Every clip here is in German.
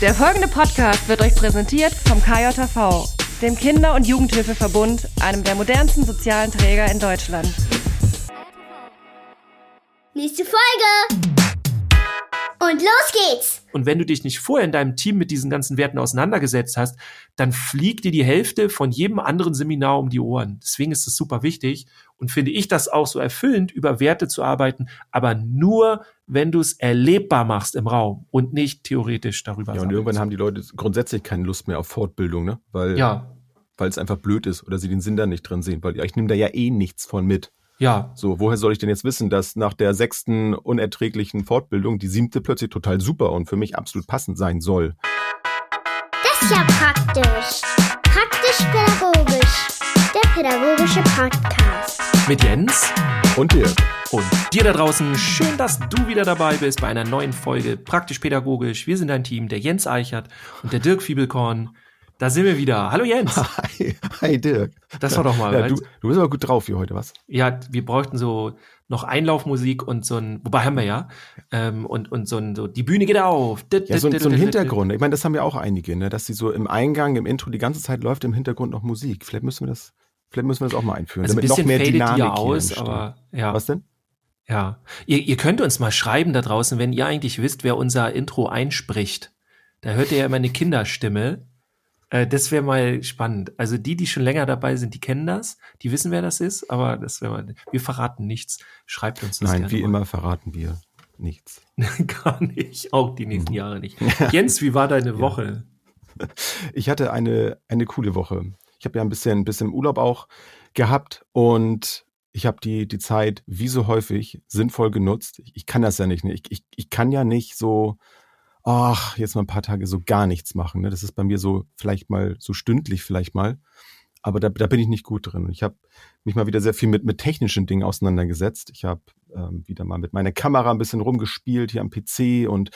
Der folgende Podcast wird euch präsentiert vom KJV, dem Kinder- und Jugendhilfeverbund, einem der modernsten sozialen Träger in Deutschland. Nächste Folge! Und los geht's! Und wenn du dich nicht vorher in deinem Team mit diesen ganzen Werten auseinandergesetzt hast, dann fliegt dir die Hälfte von jedem anderen Seminar um die Ohren. Deswegen ist es super wichtig und finde ich das auch so erfüllend, über Werte zu arbeiten, aber nur, wenn du es erlebbar machst im Raum und nicht theoretisch darüber. Ja, und irgendwann haben die Leute grundsätzlich keine Lust mehr auf Fortbildung, ne? Weil, ja. weil es einfach blöd ist oder sie den Sinn da nicht drin sehen, weil ich nehme da ja eh nichts von mit. Ja. So, woher soll ich denn jetzt wissen, dass nach der sechsten unerträglichen Fortbildung die siebte plötzlich total super und für mich absolut passend sein soll? Das ist ja praktisch. Praktisch-pädagogisch. Der pädagogische Podcast. Mit Jens Und dir? und dir da draußen. Schön, dass du wieder dabei bist bei einer neuen Folge Praktisch-Pädagogisch. Wir sind ein Team, der Jens Eichert und der Dirk Fiebelkorn. Da sind wir wieder. Hallo Jens. Hi, hi Dirk. Das war doch mal Ja, was. du, du bist aber gut drauf hier heute, was? Ja, wir bräuchten so noch Einlaufmusik und so ein, wobei haben wir ja, ähm, und, und so ein, so, die Bühne geht auf. Ja, so, so ein Hintergrund. Ich meine, das haben ja auch einige, ne? dass sie so im Eingang, im Intro die ganze Zeit läuft im Hintergrund noch Musik. Vielleicht müssen wir das, vielleicht müssen wir das auch mal einführen, Also ein damit noch mehr Dynamik hier aus, entsteht. aber ja. Was denn? Ja. Ihr, ihr könnt uns mal schreiben da draußen, wenn ihr eigentlich wisst, wer unser Intro einspricht. Da hört ihr ja immer eine Kinderstimme. Äh, das wäre mal spannend. Also die, die schon länger dabei sind, die kennen das. Die wissen, wer das ist, aber das wäre mal, wir verraten nichts. Schreibt uns das Nein, wie mal. immer verraten wir nichts. Gar nicht. Auch die Mhm. nächsten Jahre nicht. Jens, wie war deine Woche? Ich hatte eine, eine coole Woche. Ich habe ja ein bisschen, ein bisschen Urlaub auch gehabt und ich habe die, die Zeit wie so häufig sinnvoll genutzt. Ich, ich kann das ja nicht. Ne? Ich, ich, ich kann ja nicht so, ach, jetzt mal ein paar Tage so gar nichts machen. Ne? Das ist bei mir so vielleicht mal so stündlich vielleicht mal. Aber da, da bin ich nicht gut drin. Ich habe mich mal wieder sehr viel mit, mit technischen Dingen auseinandergesetzt. Ich habe ähm, wieder mal mit meiner Kamera ein bisschen rumgespielt hier am PC und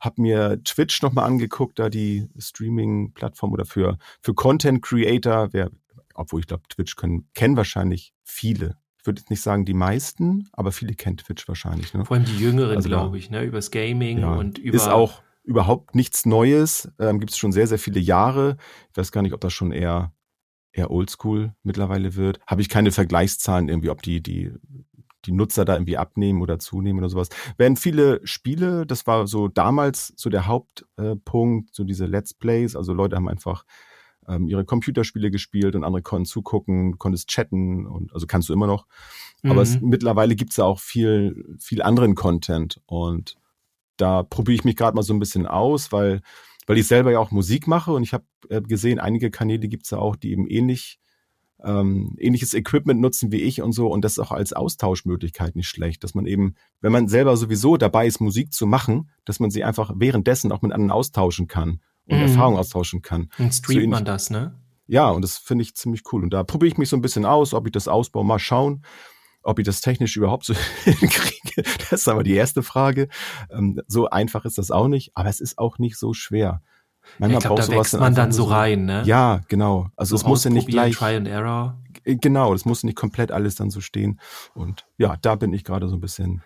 habe mir Twitch nochmal angeguckt, da die Streaming-Plattform oder für, für Content Creator, wer, obwohl ich glaube, Twitch können, kennen wahrscheinlich viele. Ich würde jetzt nicht sagen die meisten, aber viele kennen Twitch wahrscheinlich. Ne? Vor allem die Jüngeren, Also glaube ich, ne? Übers Gaming Ja, und über. ist auch überhaupt nichts Neues. Ähm, Gibt es schon sehr, sehr viele Jahre. Ich weiß gar nicht, ob das schon eher, eher oldschool mittlerweile wird. Habe ich keine Vergleichszahlen irgendwie, ob die, die, die Nutzer da irgendwie abnehmen oder zunehmen oder sowas. Werden viele Spiele, das war so damals so der Hauptpunkt, Punkt, so diese Let's Plays. Also Leute haben einfach ähm, ihre Computerspiele gespielt und andere konnten zugucken, konntest chatten und also kannst du immer noch. Aber es, Mhm. mittlerweile gibt's ja auch viel, viel anderen Content und da probiere ich mich gerade mal so ein bisschen aus, weil, weil ich selber ja auch Musik mache und ich habe äh, gesehen, einige Kanäle gibt's ja auch, die eben ähnlich ähm, ähnliches Equipment nutzen wie ich und so und das ist auch als Austauschmöglichkeit nicht schlecht, dass man eben, wenn man selber sowieso dabei ist, Musik zu machen, dass man sie einfach währenddessen auch mit anderen austauschen kann und Mhm. Erfahrungen austauschen kann. und streamt so man das, ne? Ja, und das finde ich ziemlich cool. Und da probiere ich mich so ein bisschen aus, ob ich das ausbaue, mal schauen, ob ich das technisch überhaupt so hinkriege. Das ist aber die erste Frage. Ähm, so einfach ist das auch nicht, aber es ist auch nicht so schwer. Ja, ich glaube, da wächst man dann so rein, ne? Ja, genau. Also so es muss ja nicht gleich, Try and Error. äh, genau, das muss nicht komplett alles dann so stehen. Und ja, da bin ich gerade so ein bisschen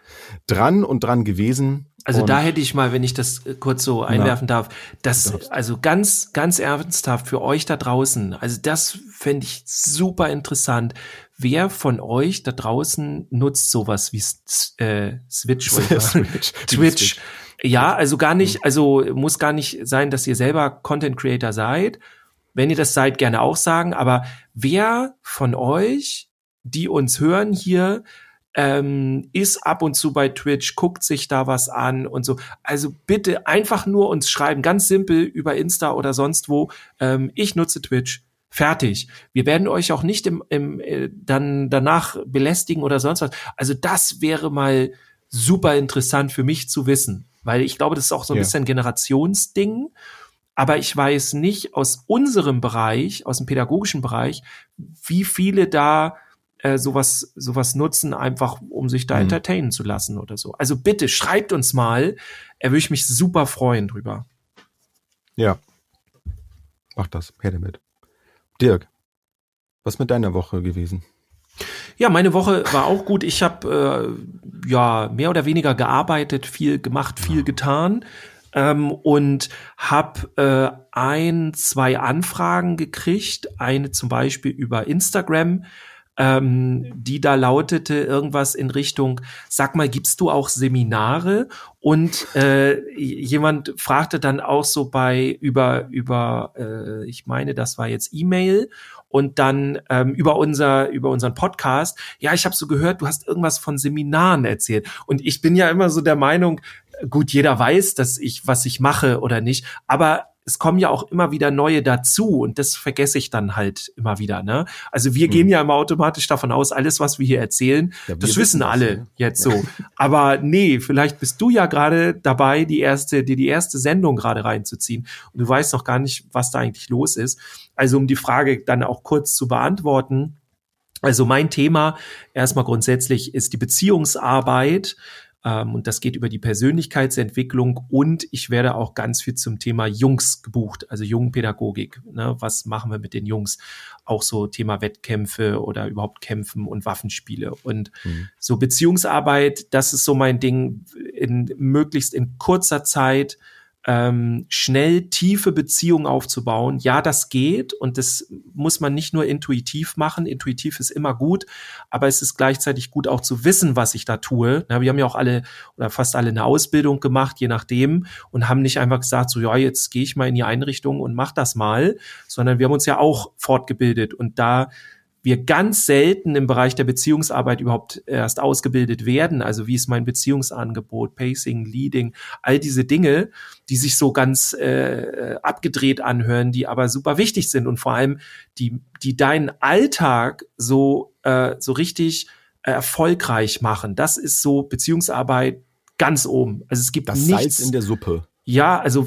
dran und dran gewesen. Also und da hätte ich mal, wenn ich das äh, kurz so einwerfen darf, das, also ganz, ganz ernsthaft für euch da draußen, also das fände ich super interessant. Wer von euch da draußen nutzt sowas wie äh, Switch, sagen. Switch. Twitch. Ja, also gar nicht, also muss gar nicht sein, dass ihr selber Content Creator seid. Wenn ihr das seid, gerne auch sagen. Aber wer von euch, die uns hören hier, ähm, ist ab und zu bei Twitch, guckt sich da was an und so. Also bitte einfach nur uns schreiben, ganz simpel über Insta oder sonst wo. Ähm, ich nutze Twitch. Fertig. Wir werden euch auch nicht im, im, äh, dann danach belästigen oder sonst was. Also das wäre mal super interessant für mich zu wissen, weil ich glaube, das ist auch so ein Ja. bisschen Generationsding. Aber ich weiß nicht aus unserem Bereich, aus dem pädagogischen Bereich, wie viele da äh, sowas, sowas nutzen, einfach um sich da Mhm. entertainen zu lassen oder so. Also bitte schreibt uns mal. Er würde ich mich super freuen drüber. Ja. Mach das. Her damit. Dirk, was mit deiner Woche gewesen? Ja, meine Woche war auch gut. Ich habe äh, ja mehr oder weniger gearbeitet, viel gemacht, viel getan. ähm, und habe äh, ein, zwei Anfragen gekriegt. Eine zum Beispiel über Instagram, ähm, die da lautete irgendwas in Richtung, sag mal, gibst du auch Seminare? Und äh, jemand fragte dann auch so bei über über, äh, ich meine, das war jetzt E-Mail und dann ähm, über unser über unseren Podcast. Ja, ich habe so gehört, du hast irgendwas von Seminaren erzählt. Und ich bin ja immer so der Meinung, gut, jeder weiß, dass ich was ich mache oder nicht, aber es kommen ja auch immer wieder neue dazu und das vergesse ich dann halt immer wieder. Ne? Also wir hm. gehen ja immer automatisch davon aus, alles, was wir hier erzählen, ja, das wissen alle das, jetzt so. Aber nee, vielleicht bist du ja gerade dabei, die erste, dir die erste Sendung gerade reinzuziehen und du weißt noch gar nicht, was da eigentlich los ist. Also um die Frage dann auch kurz zu beantworten. Also mein Thema erstmal grundsätzlich ist die Beziehungsarbeit ähm, und das geht über die Persönlichkeitsentwicklung und ich werde auch ganz viel zum Thema Jungs gebucht, also Jungpädagogik. Ne? Was machen wir mit den Jungs? Auch so Thema Wettkämpfe oder überhaupt Kämpfen und Waffenspiele. Und mhm. so Beziehungsarbeit, das ist so mein Ding, in möglichst in kurzer Zeit ähm, schnell tiefe Beziehungen aufzubauen. Ja, das geht und das muss man nicht nur intuitiv machen. Intuitiv ist immer gut, aber es ist gleichzeitig gut auch zu wissen, was ich da tue. Ja, wir haben ja auch alle oder fast alle eine Ausbildung gemacht, je nachdem, und haben nicht einfach gesagt, so ja, jetzt gehe ich mal in die Einrichtung und mach das mal, sondern wir haben uns ja auch fortgebildet und da wir ganz selten im Bereich der Beziehungsarbeit überhaupt erst ausgebildet werden. Also wie ist mein Beziehungsangebot, Pacing, Leading, all diese Dinge, die sich so ganz äh, abgedreht anhören, die aber super wichtig sind und vor allem die, die deinen Alltag so äh, so richtig erfolgreich machen. Das ist so Beziehungsarbeit ganz oben. Also es gibt das nichts, Salz in der Suppe. Ja, also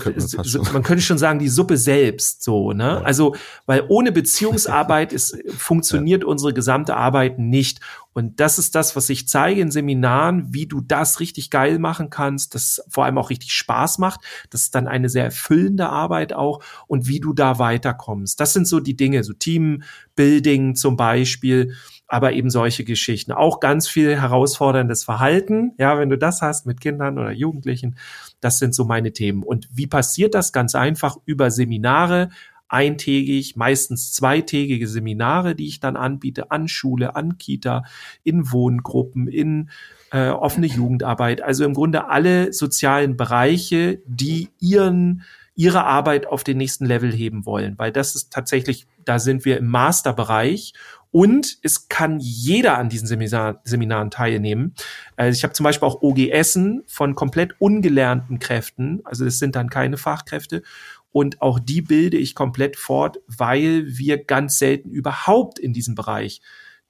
man könnte schon sagen, die Suppe selbst so, ne? Ja. Also, weil ohne Beziehungsarbeit ist, funktioniert ja. unsere gesamte Arbeit nicht. Und das ist das, was ich zeige in Seminaren, wie du das richtig geil machen kannst, das vor allem auch richtig Spaß macht. Das ist dann eine sehr erfüllende Arbeit auch und wie du da weiterkommst. Das sind so die Dinge, so Teambuilding zum Beispiel aber eben solche Geschichten. Auch ganz viel herausforderndes Verhalten. Ja, wenn du das hast mit Kindern oder Jugendlichen, das sind so meine Themen. Und wie passiert das? Ganz einfach über Seminare, eintägig, meistens zweitägige Seminare, die ich dann anbiete an Schule, an Kita, in Wohngruppen, in äh, offene Jugendarbeit. Also im Grunde alle sozialen Bereiche, die ihren ihre Arbeit auf den nächsten Level heben wollen, weil das ist tatsächlich, da sind wir im Masterbereich und es kann jeder an diesen Seminar, Seminaren teilnehmen. Also ich habe zum Beispiel auch OGSen von komplett ungelernten Kräften. Also das sind dann keine Fachkräfte. Und auch die bilde ich komplett fort, weil wir ganz selten überhaupt in diesem Bereich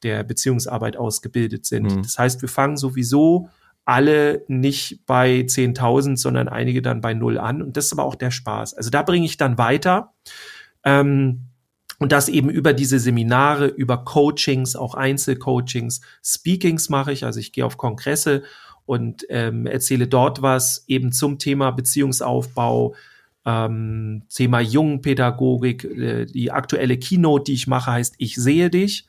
der Beziehungsarbeit ausgebildet sind. Mhm. Das heißt, wir fangen sowieso alle nicht bei 10.000, sondern einige dann bei null an. Und das ist aber auch der Spaß. Also da bringe ich dann weiter. Ähm, und das eben über diese Seminare, über Coachings, auch Einzelcoachings, Speakings mache ich. Also ich gehe auf Kongresse und ähm, erzähle dort was eben zum Thema Beziehungsaufbau, ähm, Thema Jungenpädagogik. Äh, die aktuelle Keynote, die ich mache, heißt Ich sehe dich.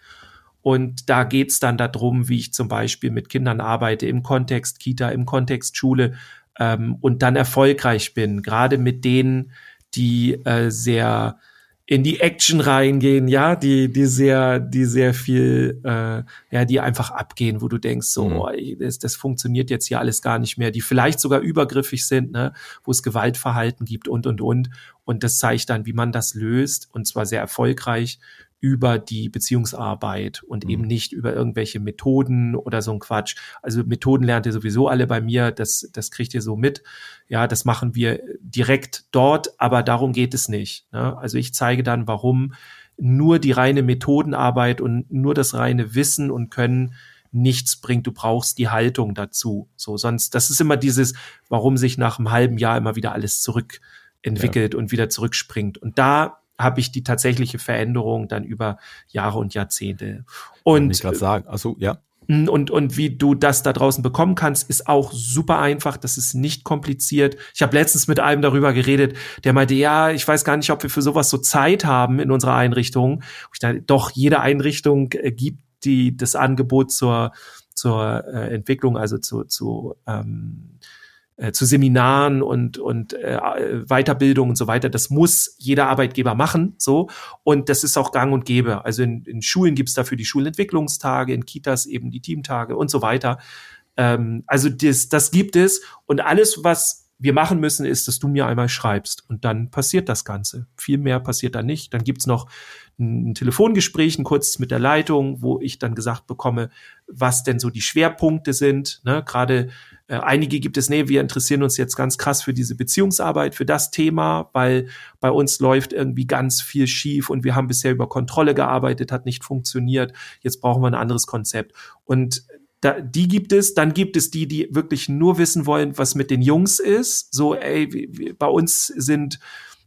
Und da geht's dann darum, wie ich zum Beispiel mit Kindern arbeite im Kontext Kita, im Kontext Schule ähm, und dann erfolgreich bin, gerade mit denen, die äh, sehr in die Action reingehen, ja, die, die sehr, die sehr viel, äh, ja, die einfach abgehen, wo du denkst, so, mhm. oh, das, das funktioniert jetzt hier alles gar nicht mehr, die vielleicht sogar übergriffig sind, ne, wo es Gewaltverhalten gibt und und und. Und das zeigt dann, wie man das löst, und zwar sehr erfolgreich über die Beziehungsarbeit und mhm. eben nicht über irgendwelche Methoden oder so ein Quatsch. Also Methoden lernt ihr sowieso alle bei mir, das, das kriegt ihr so mit. Ja, das machen wir direkt dort, aber darum geht es nicht. Ne? Also ich zeige dann, warum nur die reine Methodenarbeit und nur das reine Wissen und Können nichts bringt. Du brauchst die Haltung dazu. So, sonst, das ist immer dieses, warum sich nach einem halben Jahr immer wieder alles zurückentwickelt ja. und wieder zurückspringt. Und da habe ich die tatsächliche Veränderung dann über Jahre und Jahrzehnte. Und ich gerade sagen, also ja. Mm, und, und wie du das da draußen bekommen kannst, ist auch super einfach. Das ist nicht kompliziert. Ich habe letztens mit einem darüber geredet, der meinte, ja, ich weiß gar nicht, ob wir für sowas so Zeit haben in unserer Einrichtung. Ich dachte, doch, jede Einrichtung äh, gibt die das Angebot zur, zur äh, Entwicklung, also zu, zu ähm, äh, zu Seminaren und und äh, Weiterbildung und so weiter. Das muss jeder Arbeitgeber machen, so und das ist auch Gang und Gäbe. Also in, in Schulen gibt's dafür die Schulentwicklungstage, in Kitas eben die Teamtage und so weiter. Ähm, also das, das gibt es und alles, was wir machen müssen, ist, dass du mir einmal schreibst und dann passiert das Ganze. Viel mehr passiert da nicht. Dann gibt's noch ein Telefongespräch, ein kurzes mit der Leitung, wo ich dann gesagt bekomme, was denn so die Schwerpunkte sind. Ne? Gerade äh, einige gibt es, nee, wir interessieren uns jetzt ganz krass für diese Beziehungsarbeit, für das Thema, weil bei uns läuft irgendwie ganz viel schief und wir haben bisher über Kontrolle gearbeitet, hat nicht funktioniert. Jetzt brauchen wir ein anderes Konzept. Und da, die gibt es, dann gibt es die, die wirklich nur wissen wollen, was mit den Jungs ist. So, ey, bei uns sind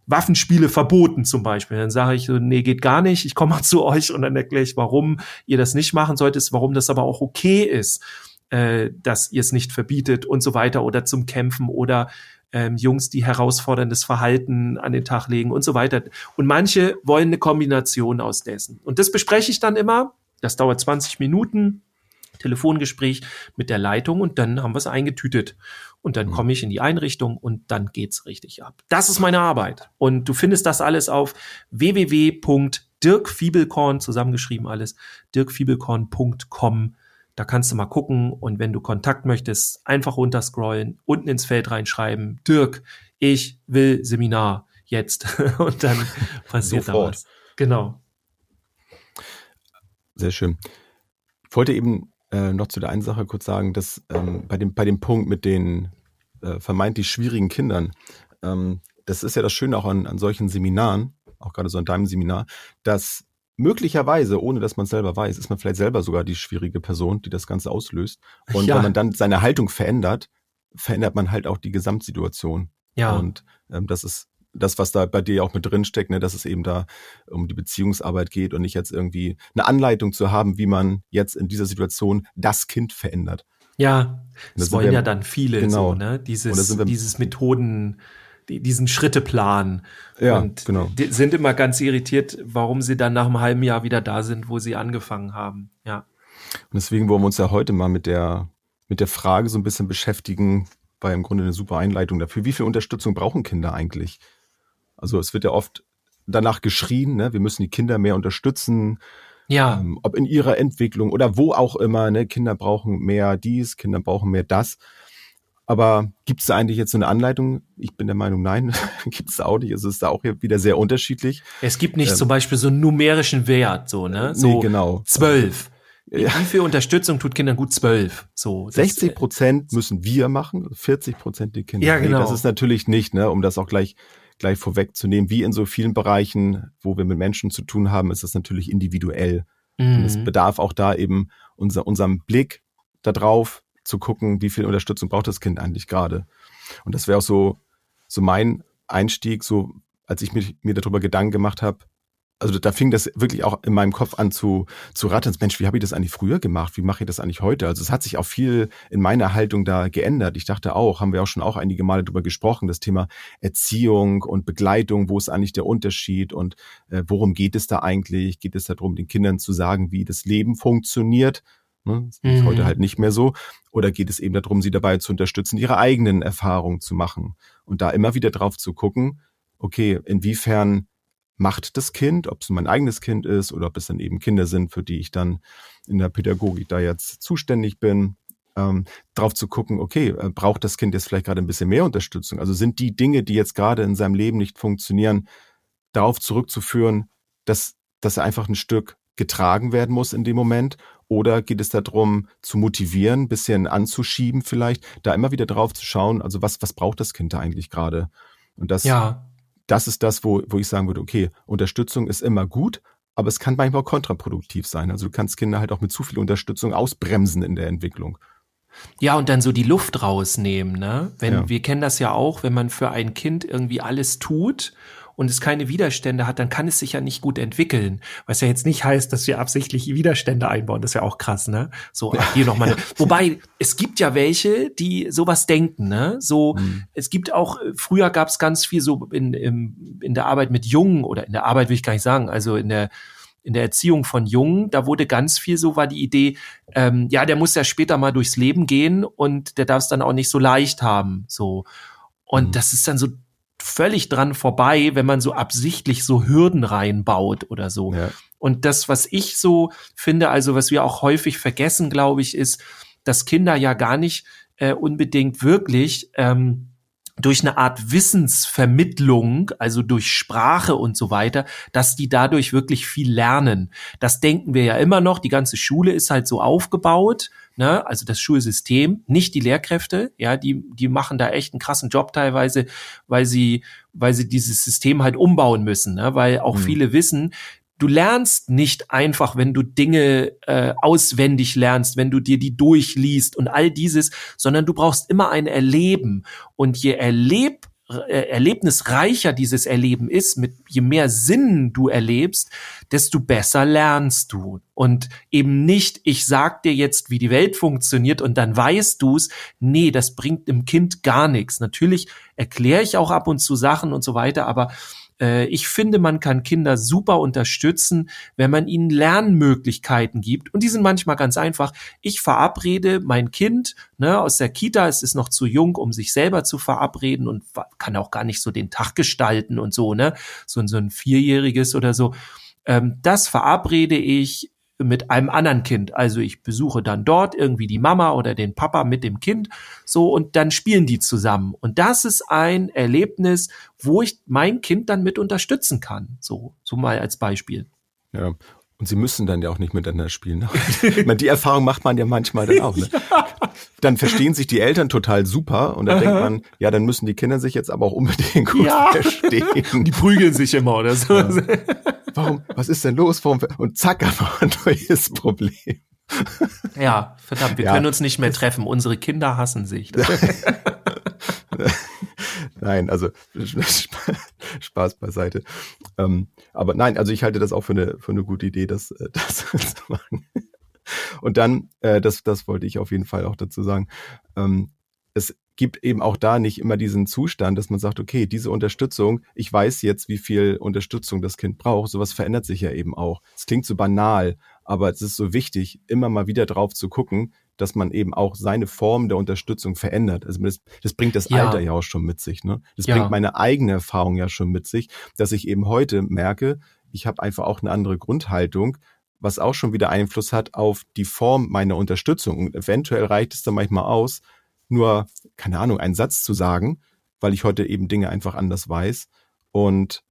Waffenspiele verboten zum Beispiel. Dann sage ich so, nee, geht gar nicht. Ich komme mal zu euch und dann erkläre ich, warum ihr das nicht machen solltet, warum das aber auch okay ist, äh, dass ihr es nicht verbietet und so weiter oder zum Kämpfen oder ähm, Jungs, die herausforderndes Verhalten an den Tag legen und so weiter. Und manche wollen eine Kombination aus dessen. Und das bespreche ich dann immer. Das dauert 20 Minuten Telefongespräch mit der Leitung und dann haben wir es eingetütet. Und dann mhm. komme ich in die Einrichtung und dann geht's richtig ab. Das ist meine Arbeit. Und du findest das alles auf www.dirkfiebelkorn, zusammengeschrieben alles, dirkfiebelkorn.com. Da kannst du mal gucken und wenn du Kontakt möchtest, einfach runterscrollen, unten ins Feld reinschreiben, Dirk, ich will Seminar jetzt. und dann passiert da was. Genau. Sehr schön. Ich wollte eben äh, noch zu der einen Sache kurz sagen, dass ähm, bei, dem, bei dem Punkt mit den äh, vermeintlich schwierigen Kindern, ähm, das ist ja das Schöne auch an, an solchen Seminaren, auch gerade so an deinem Seminar, dass möglicherweise, ohne dass man es selber weiß, ist man vielleicht selber sogar die schwierige Person, die das Ganze auslöst. Und ja. wenn man dann seine Haltung verändert, verändert man halt auch die Gesamtsituation. Ja. Und ähm, das ist das, was da bei dir auch mit drin steckt, ne, dass es eben da um die Beziehungsarbeit geht und nicht jetzt irgendwie eine Anleitung zu haben, wie man jetzt in dieser Situation das Kind verändert. Ja, das, wollen wir, ja dann viele genau. so, ne? Dieses, dieses Methoden, diesen Schritteplan. Ja, und genau. Die sind immer ganz irritiert, warum sie dann nach einem halben Jahr wieder da sind, wo sie angefangen haben. Ja. Und deswegen wollen wir uns ja heute mal mit der, mit der Frage so ein bisschen beschäftigen, war ja im Grunde eine super Einleitung dafür. Wie viel Unterstützung brauchen Kinder eigentlich? Also es wird ja oft danach geschrien, ne? wir müssen die Kinder mehr unterstützen. Ja. Ähm, ob in ihrer Entwicklung oder wo auch immer, ne? Kinder brauchen mehr dies, Kinder brauchen mehr das. Aber gibt es da eigentlich jetzt so eine Anleitung? Ich bin der Meinung, nein, gibt es auch nicht. Es ist da auch wieder sehr unterschiedlich. Es gibt nicht ähm, zum Beispiel so einen numerischen Wert, so, ne? So nee, genau. Zwölf. Ja. Wie viel Unterstützung tut Kindern gut? Zwölf. So. 60 Prozent müssen wir machen, 40 Prozent die Kinder. Ja, genau. Nee, das ist natürlich nicht, ne, um das auch gleich gleich vorwegzunehmen, wie in so vielen Bereichen, wo wir mit Menschen zu tun haben, ist es natürlich individuell. Mhm. Und es mhm. bedarf auch da eben unser, unserem Blick darauf zu gucken, wie viel Unterstützung braucht das Kind eigentlich gerade. Und das wäre auch so, so mein Einstieg, so als ich mir, mir darüber Gedanken gemacht habe, also da fing das wirklich auch in meinem Kopf an zu, zu rattern. Mensch, wie habe ich das eigentlich früher gemacht? Wie mache ich das eigentlich heute? Also es hat sich auch viel in meiner Haltung da geändert. Ich dachte auch, haben wir auch schon auch einige Male darüber gesprochen, das Thema Erziehung und Begleitung, wo ist eigentlich der Unterschied und äh, worum geht es da eigentlich? Geht es darum, den Kindern zu sagen, wie das Leben funktioniert? Ne? Das ist mhm. heute halt nicht mehr so. Oder geht es eben darum, sie dabei zu unterstützen, ihre eigenen Erfahrungen zu machen? Und da immer wieder drauf zu gucken, okay, inwiefern macht das Kind, ob es mein eigenes Kind ist oder ob es dann eben Kinder sind, für die ich dann in der Pädagogik da jetzt zuständig bin, ähm, drauf zu gucken, okay, äh, braucht das Kind jetzt vielleicht gerade ein bisschen mehr Unterstützung? Also sind die Dinge, die jetzt gerade in seinem Leben nicht funktionieren, darauf zurückzuführen, dass, dass er einfach ein Stück getragen werden muss in dem Moment? Oder geht es darum, zu motivieren, ein bisschen anzuschieben vielleicht, da immer wieder drauf zu schauen, also was, was braucht das Kind da eigentlich gerade? Und das ja das ist das, wo, wo ich sagen würde, okay, Unterstützung ist immer gut, aber es kann manchmal kontraproduktiv sein. Also du kannst Kinder halt auch mit zu viel Unterstützung ausbremsen in der Entwicklung. Ja, und dann so die Luft rausnehmen, ne? Wenn, ja. wir kennen das ja auch, wenn man für ein Kind irgendwie alles tut und es keine Widerstände hat, dann kann es sich ja nicht gut entwickeln. Was ja jetzt nicht heißt, dass wir absichtlich Widerstände einbauen. Das ist ja auch krass, ne? So, ja. hier nochmal. Wobei, es gibt ja welche, die sowas denken, ne? So, mhm. es gibt auch, früher gab es ganz viel so in, in, in der Arbeit mit Jungen oder in der Arbeit will ich gar nicht sagen, also in der in der Erziehung von Jungen, da wurde ganz viel so war die Idee, ähm, ja, der muss ja später mal durchs Leben gehen und der darf es dann auch nicht so leicht haben, so. Und mhm. das ist dann so völlig dran vorbei, wenn man so absichtlich so Hürden reinbaut oder so. Ja. Und das, was ich so finde, also was wir auch häufig vergessen, glaube ich, ist, dass Kinder ja gar nicht äh, unbedingt wirklich ähm, durch eine Art Wissensvermittlung, also durch Sprache und so weiter, dass die dadurch wirklich viel lernen. Das denken wir ja immer noch. Die ganze Schule ist halt so aufgebaut, ne? also das Schulsystem, nicht die Lehrkräfte, ja, die, die machen da echt einen krassen Job teilweise, weil sie, weil sie dieses System halt umbauen müssen, ne? weil auch mhm. viele wissen, du lernst nicht einfach, wenn du Dinge äh, auswendig lernst, wenn du dir die durchliest und all dieses, sondern du brauchst immer ein Erleben. Und je erleb äh, erlebnisreicher dieses Erleben ist, mit je mehr Sinnen du erlebst, desto besser lernst du. Und eben nicht, ich sag dir jetzt, wie die Welt funktioniert und dann weißt du's. Nee, das bringt dem Kind gar nichts. Natürlich erkläre ich auch ab und zu Sachen und so weiter, aber ich finde, man kann Kinder super unterstützen, wenn man ihnen Lernmöglichkeiten gibt. Und die sind manchmal ganz einfach. Ich verabrede mein Kind ne, aus der Kita, es ist noch zu jung, um sich selber zu verabreden und kann auch gar nicht so den Tag gestalten und so, ne? So, so ein Vierjähriges oder so. Ähm, das verabrede ich mit einem anderen Kind. Also ich besuche dann dort irgendwie die Mama oder den Papa mit dem Kind, so und dann spielen die zusammen. Und das ist ein Erlebnis, wo ich mein Kind dann mit unterstützen kann. So, so mal als Beispiel. Ja. Und sie müssen dann ja auch nicht miteinander spielen. meine, die Erfahrung macht man ja manchmal dann auch. Ne? Dann verstehen sich die Eltern total super und dann denkt man, ja, dann müssen die Kinder sich jetzt aber auch unbedingt gut ja. verstehen. Die prügeln sich immer oder so. Ja. Warum, was ist denn los? Warum? Und zack, einfach ein neues Problem. Ja, verdammt, wir ja. können uns nicht mehr treffen. Unsere Kinder hassen sich. Nein, also Spaß beiseite. Ähm, aber nein, also ich halte das auch für eine, für eine gute Idee, das, äh, das zu machen. Und dann, äh, das, das wollte ich auf jeden Fall auch dazu sagen, ähm, es gibt eben auch da nicht immer diesen Zustand, dass man sagt, okay, diese Unterstützung, ich weiß jetzt, wie viel Unterstützung das Kind braucht. Sowas verändert sich ja eben auch. Es klingt so banal, aber es ist so wichtig, immer mal wieder drauf zu gucken, dass man eben auch seine Form der Unterstützung verändert. Also das, das bringt das ja. Alter ja auch schon mit sich. Ne? Das ja. bringt meine eigene Erfahrung ja schon mit sich, dass ich eben heute merke, ich habe einfach auch eine andere Grundhaltung, was auch schon wieder Einfluss hat auf die Form meiner Unterstützung. Und eventuell reicht es dann manchmal aus, nur, keine Ahnung, einen Satz zu sagen, weil ich heute eben Dinge einfach anders weiß. Und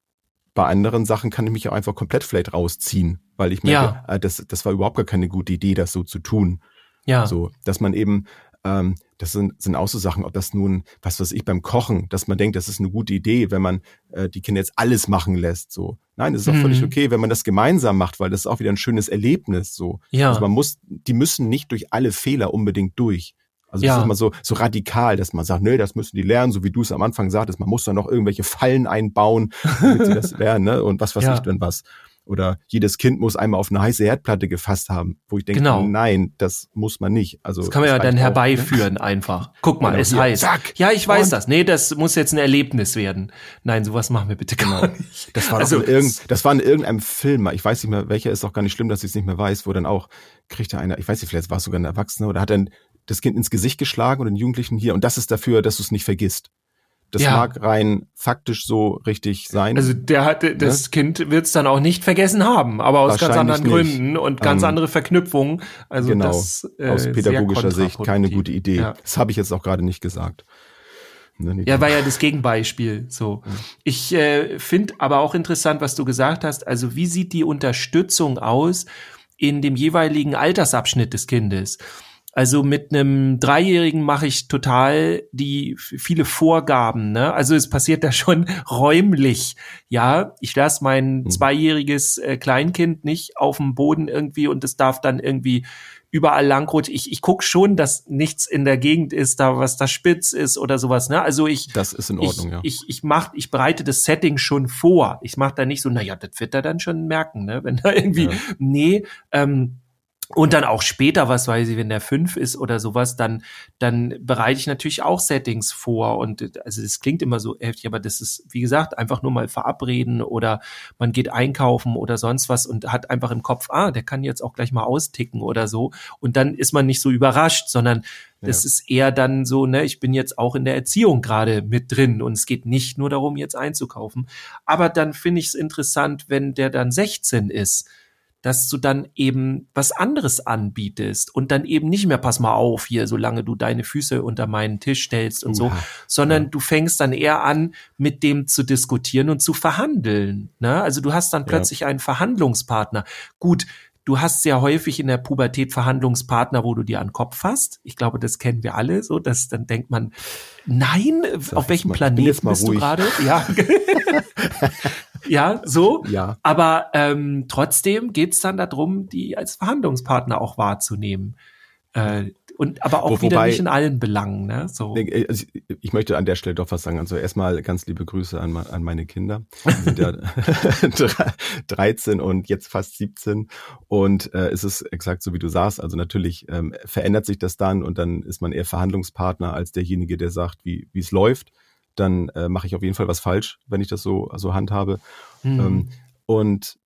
bei anderen Sachen kann ich mich auch einfach komplett vielleicht rausziehen, weil ich merke, ja. äh, das, das war überhaupt gar keine gute Idee, das so zu tun. Ja. So, dass man eben, ähm, das sind, sind auch so Sachen, ob das nun, was weiß ich, beim Kochen, dass man denkt, das ist eine gute Idee, wenn man äh, die Kinder jetzt alles machen lässt. So, nein, das ist auch mhm. völlig okay, wenn man das gemeinsam macht, weil das ist auch wieder ein schönes Erlebnis. So, ja. also man muss, die müssen nicht durch alle Fehler unbedingt durch. Also ja. das ist immer so, so radikal, dass man sagt, nö, das müssen die lernen, so wie du es am Anfang sagtest, man muss da noch irgendwelche Fallen einbauen, damit sie das lernen, ne? Und was weiß ja. ich denn was. Oder jedes Kind muss einmal auf eine heiße Herdplatte gefasst haben, wo ich denke, genau. nein, das muss man nicht. Also das kann man ja dann herbeiführen ne? einfach. Guck mal, genau, es heißt. Zack, ja, ich weiß das. Nee, das muss jetzt ein Erlebnis werden. Nein, sowas machen wir bitte gar genau. nicht. Das war, also, in irgend, das war in irgendeinem Film, ich weiß nicht mehr, welcher ist auch gar nicht schlimm, dass ich es nicht mehr weiß, wo dann auch kriegt er einer, ich weiß nicht, vielleicht war es sogar ein Erwachsener oder hat dann das Kind ins Gesicht geschlagen und den Jugendlichen hier und das ist dafür, dass du es nicht vergisst. Das ja. mag rein faktisch so richtig sein. Also der hat das ne? Kind wird es dann auch nicht vergessen haben, aber aus ganz anderen nicht. Gründen und ganz ähm, andere Verknüpfungen. Also genau, das, äh, aus pädagogischer Sicht keine gute Idee. Ja. Das habe ich jetzt auch gerade nicht gesagt. Ne, ja, war ja das Gegenbeispiel. So, ich äh, finde aber auch interessant, was du gesagt hast. Also wie sieht die Unterstützung aus in dem jeweiligen Altersabschnitt des Kindes? Also mit einem Dreijährigen mache ich total die viele Vorgaben. Ne? Also es passiert da schon räumlich. Ja, ich lasse mein mhm. zweijähriges äh, Kleinkind nicht auf dem Boden irgendwie und es darf dann irgendwie überall langrutschen. Ich, ich guck schon, dass nichts in der Gegend ist, da was da spitz ist oder sowas. Ne? Also ich das ist in Ordnung, ich, ja. Ich, ich mach, ich bereite das Setting schon vor. Ich mache da nicht so, na ja, das wird er dann schon merken, ne? Wenn da irgendwie, ja. nee, ähm, Und dann auch später, was weiß ich, wenn der fünf ist oder sowas, dann, dann bereite ich natürlich auch Settings vor. Und also das klingt immer so heftig, aber das ist, wie gesagt, einfach nur mal verabreden oder man geht einkaufen oder sonst was und hat einfach im Kopf, ah, der kann jetzt auch gleich mal austicken oder so. Und dann ist man nicht so überrascht, sondern das ja. ist eher dann so, ne, ich bin jetzt auch in der Erziehung gerade mit drin und es geht nicht nur darum, jetzt einzukaufen. Aber dann finde ich es interessant, wenn der dann 16 ist dass du dann eben was anderes anbietest und dann eben nicht mehr, pass mal auf hier, solange du deine Füße unter meinen Tisch stellst und so, sondern ja. du fängst dann eher an, mit dem zu diskutieren und zu verhandeln. Ne? Also du hast dann plötzlich ja. einen Verhandlungspartner. Gut, du hast sehr häufig in der Pubertät Verhandlungspartner, wo du dir an den Kopf fasst. Ich glaube, das kennen wir alle so, dass dann denkt man, nein, Sag auf welchem Planeten bist ruhig. du gerade? Ja. ja, so. Ja. Aber ähm, trotzdem geht's dann darum, die als Verhandlungspartner auch wahrzunehmen. Äh, und aber auch Wo, wieder wobei, nicht in allen Belangen. Ne? So. Also ich, ich möchte an der Stelle doch was sagen. Also erstmal ganz liebe Grüße an, an meine Kinder. Die sind ja 13 und jetzt fast 17. Und äh, es ist exakt so, wie du sagst. Also natürlich ähm, verändert sich das dann und dann ist man eher Verhandlungspartner als derjenige, der sagt, wie wie es läuft dann äh, mache ich auf jeden Fall was falsch, wenn ich das so, so handhabe. Mhm. Ähm, und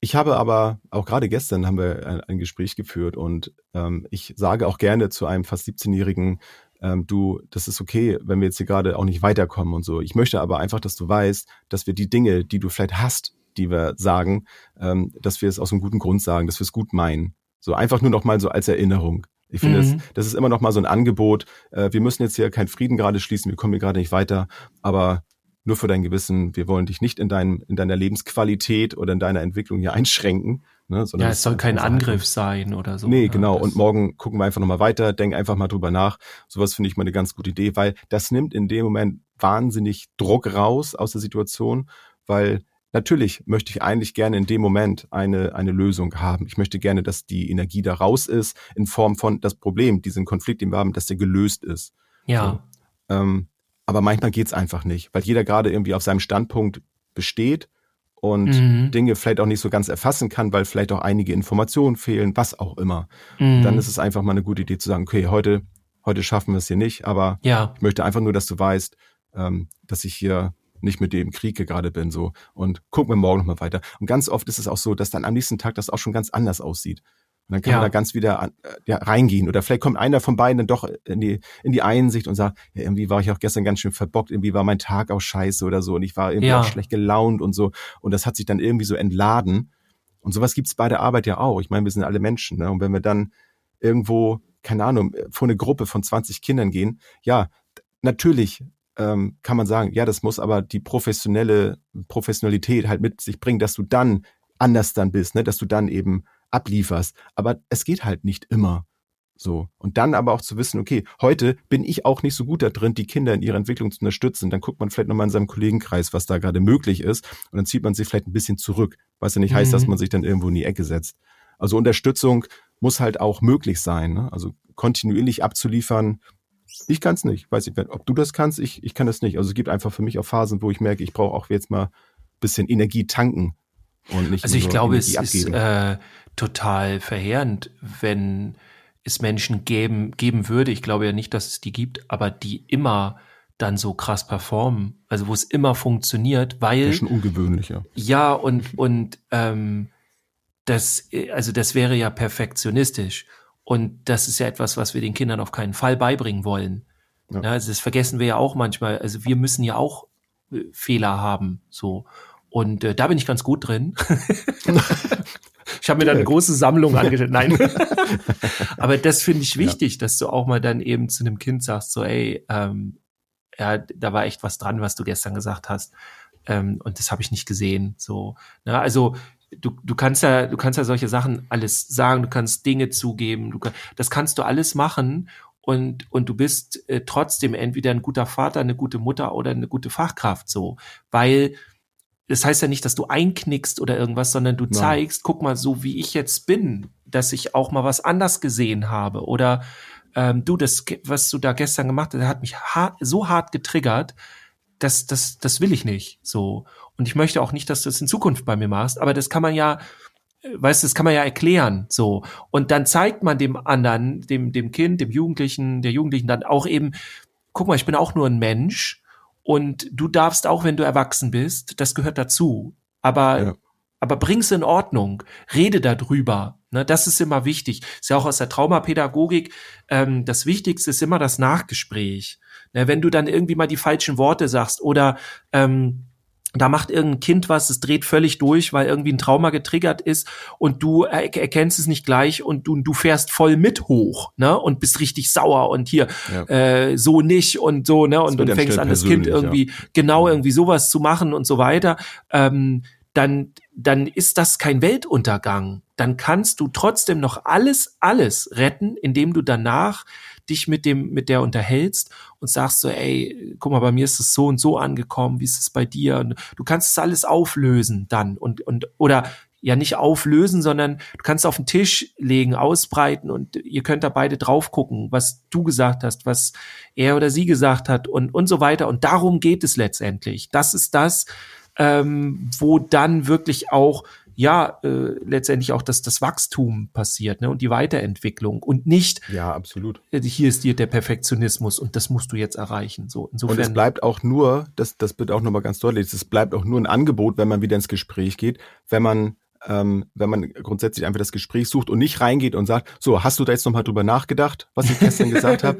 ich habe aber, auch gerade gestern haben wir ein, ein Gespräch geführt und ähm, ich sage auch gerne zu einem fast 17-Jährigen, ähm, du, das ist okay, wenn wir jetzt hier gerade auch nicht weiterkommen und so. Ich möchte aber einfach, dass du weißt, dass wir die Dinge, die du vielleicht hast, die wir sagen, ähm, dass wir es aus einem guten Grund sagen, dass wir es gut meinen. So einfach nur noch mal so als Erinnerung. Ich finde, mhm. das, das ist immer noch mal so ein Angebot. Äh, wir müssen jetzt hier keinen Frieden gerade schließen, wir kommen hier gerade nicht weiter, aber nur für dein Gewissen, wir wollen dich nicht in, deinem, in deiner Lebensqualität oder in deiner Entwicklung hier einschränken. Ne, sondern ja, es soll kein Angriff sein oder so. Nee, ja, genau. Und morgen gucken wir einfach nochmal weiter, denk einfach mal drüber nach. Sowas finde ich mal eine ganz gute Idee, weil das nimmt in dem Moment wahnsinnig Druck raus aus der Situation, weil Natürlich möchte ich eigentlich gerne in dem Moment eine, eine Lösung haben. Ich möchte gerne, dass die Energie da raus ist, in Form von das Problem, diesen Konflikt, den wir haben, dass der gelöst ist. Ja. So. Ähm, aber manchmal geht's einfach nicht, weil jeder gerade irgendwie auf seinem Standpunkt besteht und mhm. Dinge vielleicht auch nicht so ganz erfassen kann, weil vielleicht auch einige Informationen fehlen, was auch immer. Mhm. Dann ist es einfach mal eine gute Idee zu sagen, okay, heute, heute schaffen wir es hier nicht, aber ja. ich möchte einfach nur, dass du weißt, ähm, dass ich hier nicht mit dem Krieg gerade bin so und gucken wir morgen nochmal weiter. Und ganz oft ist es auch so, dass dann am nächsten Tag das auch schon ganz anders aussieht. Und dann kann ja. man da ganz wieder an, äh, ja, reingehen. Oder vielleicht kommt einer von beiden dann doch in die, in die Einsicht und sagt, ja, irgendwie war ich auch gestern ganz schön verbockt, irgendwie war mein Tag auch scheiße oder so und ich war irgendwie ja. auch schlecht gelaunt und so. Und das hat sich dann irgendwie so entladen. Und sowas gibt's bei der Arbeit ja auch. Ich meine, wir sind alle Menschen. Ne? Und wenn wir dann irgendwo, keine Ahnung, vor eine Gruppe von 20 Kindern gehen, ja, natürlich ähm, kann man sagen, ja, das muss aber die professionelle Professionalität halt mit sich bringen, dass du dann anders dann bist, ne, dass du dann eben ablieferst. Aber es geht halt nicht immer so. Und dann aber auch zu wissen, okay, heute bin ich auch nicht so gut da drin, die Kinder in ihrer Entwicklung zu unterstützen. Dann guckt man vielleicht nochmal in seinem Kollegenkreis, was da gerade möglich ist. Und dann zieht man sich vielleicht ein bisschen zurück, was ja nicht mhm. heißt, dass mhm. man sich dann irgendwo in die Ecke setzt. Also Unterstützung muss halt auch möglich sein. Ne? Also kontinuierlich abzuliefern, ich kann es nicht. Weiß ich, ob du das kannst, ich, ich kann das nicht. Also es gibt einfach für mich auch Phasen, wo ich merke, ich brauche auch jetzt mal bisschen Energie tanken und nicht Also ich glaube, Energie es abgeben. ist äh, total verheerend, wenn es Menschen geben, geben würde. Ich glaube ja nicht, dass es die gibt, aber die immer dann so krass performen. Also wo es immer funktioniert, weil. Das ist schon ungewöhnlicher. Ja, und, und ähm, das, also das wäre ja perfektionistisch. Und das ist ja etwas, was wir den Kindern auf keinen Fall beibringen wollen. Ja. also das vergessen wir ja auch manchmal. Also wir müssen ja auch äh, Fehler haben, so. Und äh, da bin ich ganz gut drin. ich habe mir da eine große Sammlung angestellt. Nein. Aber das finde ich wichtig, ja. dass du auch mal dann eben zu einem Kind sagst, so, ey, ähm, ja, da war echt was dran, was du gestern gesagt hast. Ähm, und das habe ich nicht gesehen. So, ne? also du, du kannst ja, du kannst ja solche Sachen alles sagen, du kannst Dinge zugeben, du das kannst du alles machen und, und du bist äh, trotzdem entweder ein guter Vater, eine gute Mutter oder eine gute Fachkraft so, weil das heißt ja nicht, dass du einknickst oder irgendwas, sondern du Nein. zeigst, guck mal, so wie ich jetzt bin, dass ich auch mal was anders gesehen habe oder ähm, du, das, was du da gestern gemacht hast, hat mich hart, so hart getriggert, das, das, das will ich nicht. So. Und ich möchte auch nicht, dass du es in Zukunft bei mir machst. Aber das kann man ja weißt du, das kann man ja erklären, so. Und dann zeigt man dem anderen, dem, dem Kind, dem Jugendlichen, der Jugendlichen dann auch eben, guck mal, ich bin auch nur ein Mensch und du darfst auch, wenn du erwachsen bist, das gehört dazu. Aber, ja. aber bring's in Ordnung, rede darüber. Ne, das ist immer wichtig. Ist ja auch aus der Traumapädagogik. Ähm, das Wichtigste ist immer das Nachgespräch. Ne, wenn du dann irgendwie mal die falschen Worte sagst oder ähm, da macht irgendein Kind was, es dreht völlig durch, weil irgendwie ein Trauma getriggert ist und du er erkennst es nicht gleich und du, du fährst voll mit hoch, ne? Und bist richtig sauer und hier ja. äh, so nicht und so, ne? Und, und fängst an, das Kind irgendwie ja. genau irgendwie sowas zu machen und so weiter. Ähm, dann, dann ist das kein Weltuntergang. Dann kannst du trotzdem noch alles, alles retten, indem du danach dich mit dem, mit der unterhältst und sagst so, ey, guck mal, bei mir ist es so und so angekommen, wie ist es bei dir? Und du kannst es alles auflösen dann und, und, oder ja nicht auflösen, sondern du kannst auf den Tisch legen, ausbreiten und ihr könnt da beide drauf gucken, was du gesagt hast, was er oder sie gesagt hat und, und so weiter. Und darum geht es letztendlich. Das ist das, ähm, wo dann wirklich auch ja äh, letztendlich auch das, das Wachstum passiert ne, und die Weiterentwicklung und nicht ja absolut. äh, hier ist dir der Perfektionismus und das musst du jetzt erreichen. So insofern und es bleibt auch nur das das wird auch nochmal ganz deutlich es bleibt auch nur ein Angebot wenn man wieder ins Gespräch geht wenn man ähm, wenn man grundsätzlich einfach das Gespräch sucht und nicht reingeht und sagt, so, hast du da jetzt nochmal drüber nachgedacht, was ich gestern gesagt habe,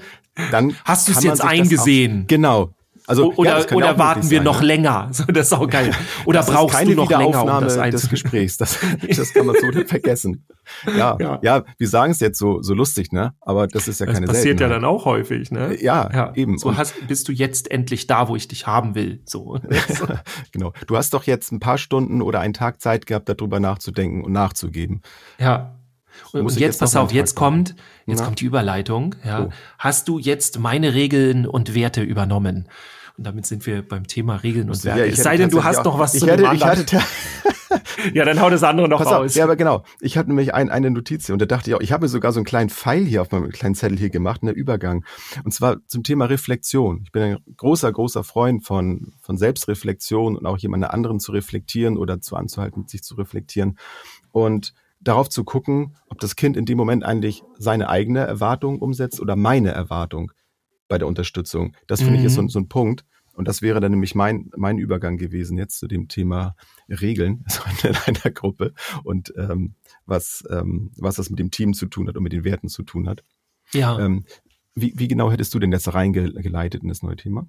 dann hast du es jetzt eingesehen. Auch, genau, also, oder ja, oder warten wir sein, noch ja. länger? So, das ist auch geil. Oder das brauchst du noch länger, um das des Gesprächs? Das, das kann man so vergessen. Ja, ja, ja, wir sagen es jetzt so so lustig, ne? Aber das ist ja das keine Das passiert ja dann auch häufig, ne? Ja, ja. eben. So hast, bist du jetzt endlich da, wo ich dich haben will. So. genau. Du hast doch jetzt ein paar Stunden oder einen Tag Zeit gehabt, darüber nachzudenken und nachzugeben. Ja. Und, und jetzt, pass auf, jetzt kommt, jetzt Na? kommt die Überleitung. Ja. Oh. Hast du jetzt meine Regeln und Werte übernommen? Und damit sind wir beim Thema Regeln und Werte. Ja, es sei denn, du hast noch was ich zu hätte, ich hatte, Ja, dann hau das andere noch Pass raus. ja, aber genau. Ich hatte nämlich ein, eine Notiz und da dachte ich auch, ich habe mir sogar so einen kleinen Pfeil hier auf meinem kleinen Zettel hier gemacht, einen Übergang. Und zwar zum Thema Reflexion. Ich bin ein großer, großer Freund von, von Selbstreflexion und auch jemanden anderen zu reflektieren oder zu anzuhalten, sich zu reflektieren. Und darauf zu gucken, ob das Kind in dem Moment eigentlich seine eigene Erwartung umsetzt oder meine Erwartung bei der Unterstützung. Das finde mhm. ich ist so, so, ein Punkt. Und das wäre dann nämlich mein, mein Übergang gewesen jetzt zu dem Thema Regeln also in einer Gruppe und ähm, was, ähm, was das mit dem Team zu tun hat und mit den Werten zu tun hat. Ja. Ähm, wie, wie genau hättest du denn jetzt reingeleitet in das neue Thema?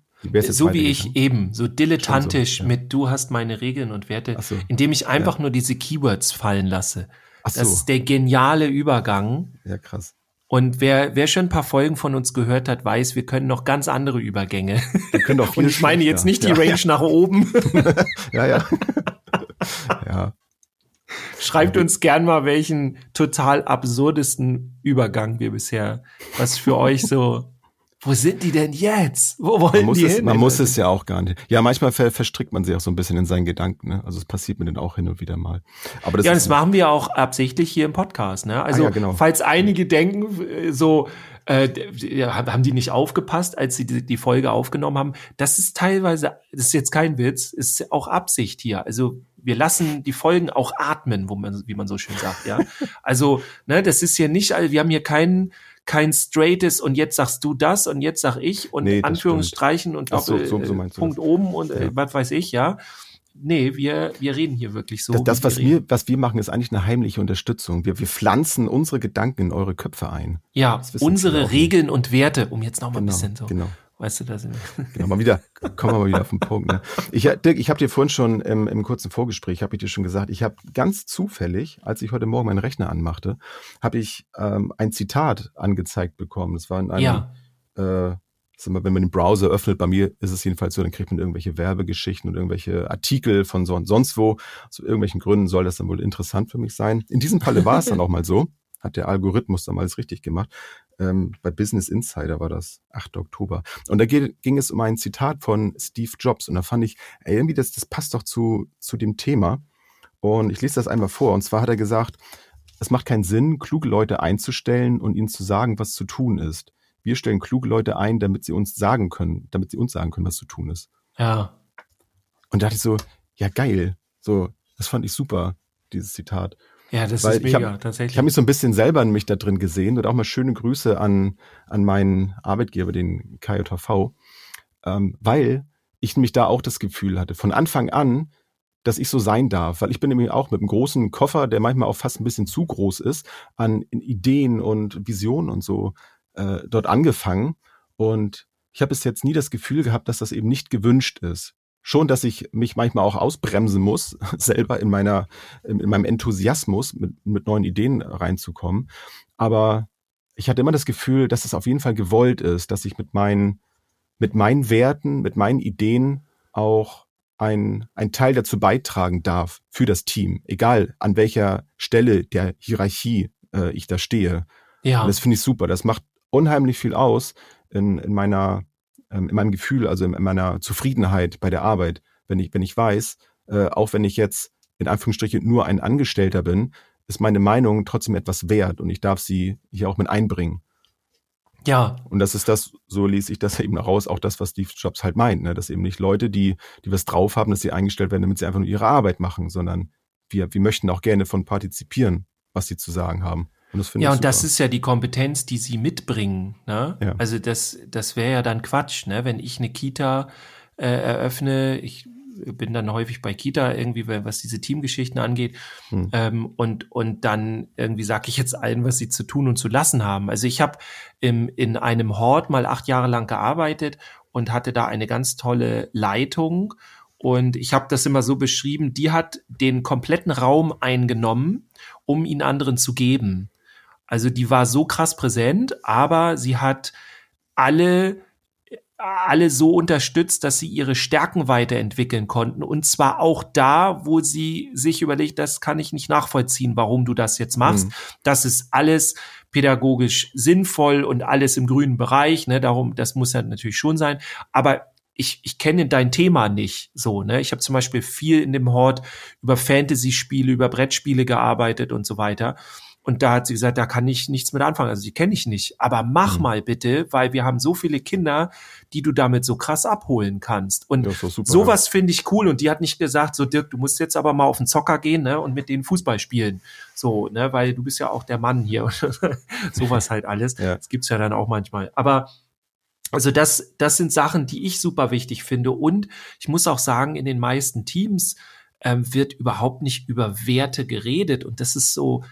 so wie ich eben, so dilettantisch so, ja. mit du hast meine Regeln und Werte, so. indem ich einfach ja. nur diese Keywords fallen lasse. Ach so. Das ist der geniale Übergang. Ja, krass. Und wer, wer schon ein paar Folgen von uns gehört hat, weiß, wir können noch ganz andere Übergänge. Wir können doch Und ich meine jetzt nicht die ja, Range ja. nach oben. ja, ja. ja. Schreibt uns gern mal, welchen total absurdesten Übergang wir bisher, was für euch so wo sind die denn jetzt? Wo wollen man die es, hin? Man muss es ja auch gar nicht. Ja, manchmal ver verstrickt man sich auch so ein bisschen in seinen Gedanken. Ne? Also es passiert mir dann auch hin und wieder mal. Aber das ja, das machen wir auch absichtlich hier im Podcast. Ne? Also ah, ja, genau. falls einige denken, äh, so äh, haben die nicht aufgepasst, als sie die, die, Folge aufgenommen haben. Das ist teilweise, das ist jetzt kein Witz, ist auch Absicht hier. Also wir lassen die Folgen auch atmen, wo man, wie man so schön sagt, ja. Also, ne, das ist hier nicht, wir haben hier keinen kein straightes und jetzt sagst du das und jetzt sag ich und nee, Anführungsstreichen und Doppel, so, so, so Punkt oben und äh, ja. was weiß ich, ja. Nee, wir, wir reden hier wirklich so. Das, das was, wir, was wir machen, ist eigentlich eine heimliche Unterstützung. Wir, wir pflanzen unsere Gedanken in eure Köpfe ein. Ja, unsere Regeln und Werte, um jetzt noch mal genau, ein bisschen so. Genau. Weißt du, das genau, mal wieder, kommen wir mal wieder auf den Punkt. Ne? Ich, Dirk, ich habe dir vorhin schon im, im kurzen Vorgespräch, habe ich dir schon gesagt, ich habe ganz zufällig, als ich heute Morgen meinen Rechner anmachte, habe ich ähm, ein Zitat angezeigt bekommen. Das war in einem, ja. äh, wenn man den Browser öffnet, bei mir ist es jedenfalls so, dann kriegt man irgendwelche Werbegeschichten und irgendwelche Artikel von so und sonst wo. Aus irgendwelchen Gründen soll das dann wohl interessant für mich sein. In diesem Falle war es dann auch mal so hat der Algorithmus damals richtig gemacht. Ähm, bei Business Insider war das 8. Oktober. Und da ging es um ein Zitat von Steve Jobs. Und da fand ich, ey, irgendwie, das, das passt doch zu, zu dem Thema. Und ich lese das einmal vor. Und zwar hat er gesagt, es macht keinen Sinn, kluge Leute einzustellen und ihnen zu sagen, was zu tun ist. Wir stellen kluge Leute ein, damit sie uns sagen können, damit sie uns sagen können, was zu tun ist. Ja. Und da dachte ich so, ja geil. So, das fand ich super, dieses Zitat. Ja, das Weil ist mega, ich hab, tatsächlich. Ich habe mich so ein bisschen selber in mich da drin gesehen und auch mal schöne Grüße an, an meinen Arbeitgeber, den KJV, ähm, weil ich nämlich da auch das Gefühl hatte, von Anfang an, dass ich so sein darf, weil ich bin nämlich auch mit einem großen Koffer, der manchmal auch fast ein bisschen zu groß ist, an Ideen und Visionen und so äh, dort angefangen und ich habe bis jetzt nie das Gefühl gehabt, dass das eben nicht gewünscht ist. Schon, dass ich mich manchmal auch ausbremsen muss, selber in meiner, in meinem Enthusiasmus mit, mit neuen Ideen reinzukommen. Aber ich hatte immer das Gefühl, dass es auf jeden Fall gewollt ist, dass ich mit meinen, mit meinen Werten, mit meinen Ideen auch ein, ein Teil dazu beitragen darf für das Team, egal an welcher Stelle der Hierarchie äh, ich da stehe. ja. Und das finde ich super. Das macht unheimlich viel aus in, in meiner, in meinem Gefühl, also in, in meiner Zufriedenheit bei der Arbeit, wenn ich, wenn ich weiß, äh, auch wenn ich jetzt in Anführungsstrichen nur ein Angestellter bin, ist meine Meinung trotzdem etwas wert und ich darf sie hier auch mit einbringen. ja, Und das ist das, so lese ich das eben raus, auch das, was Steve Jobs halt meint, ne? dass eben nicht Leute, die, die was drauf haben, dass sie eingestellt werden, damit sie einfach nur ihre Arbeit machen, sondern wir, wir möchten auch gerne von partizipieren, was sie zu sagen haben. Und das finde Ja, ich und super. das ist ja die Kompetenz, die sie mitbringen. Ne? Ja. Also das, das wäre ja dann Quatsch, ne? wenn ich eine Kita äh, eröffne. Ich bin dann häufig bei Kita irgendwie, was diese Teamgeschichten angeht. Hm. Ähm, und, und dann irgendwie sage ich jetzt allen, was sie zu tun und zu lassen haben. Also ich habe im, in einem Hort mal acht Jahre lang gearbeitet und hatte da eine ganz tolle Leitung. Und ich habe das immer so beschrieben, die hat den kompletten Raum eingenommen, um ihn anderen zu geben. Also die war so krass präsent, aber sie hat alle alle so unterstützt, dass sie ihre Stärken weiterentwickeln konnten. Und zwar auch da, wo sie sich überlegt, das kann ich nicht nachvollziehen, warum du das jetzt machst. Mhm. Das ist alles pädagogisch sinnvoll und alles im grünen Bereich. Ne? Darum, das muss ja natürlich schon sein. Aber ich, ich kenne dein Thema nicht so. Ne? Ich habe zum Beispiel viel in dem Hort über Fantasy-Spiele, über Brettspiele gearbeitet und so weiter. Und da hat sie gesagt, da kann ich nichts mit anfangen. Also die kenne ich nicht. Aber mach Mhm. mal bitte, weil wir haben so viele Kinder, die du damit so krass abholen kannst. Und Ja, super, sowas finde ich cool. Und die hat nicht gesagt, so Dirk, du musst jetzt aber mal auf den Zocker gehen ne, und mit denen Fußball spielen. So, ne, weil du bist ja auch der Mann hier. sowas halt alles. Ja. Das gibt's ja dann auch manchmal. Aber also das, das sind Sachen, die ich super wichtig finde. Und ich muss auch sagen, in den meisten Teams ähm, wird überhaupt nicht über Werte geredet. Und das ist so,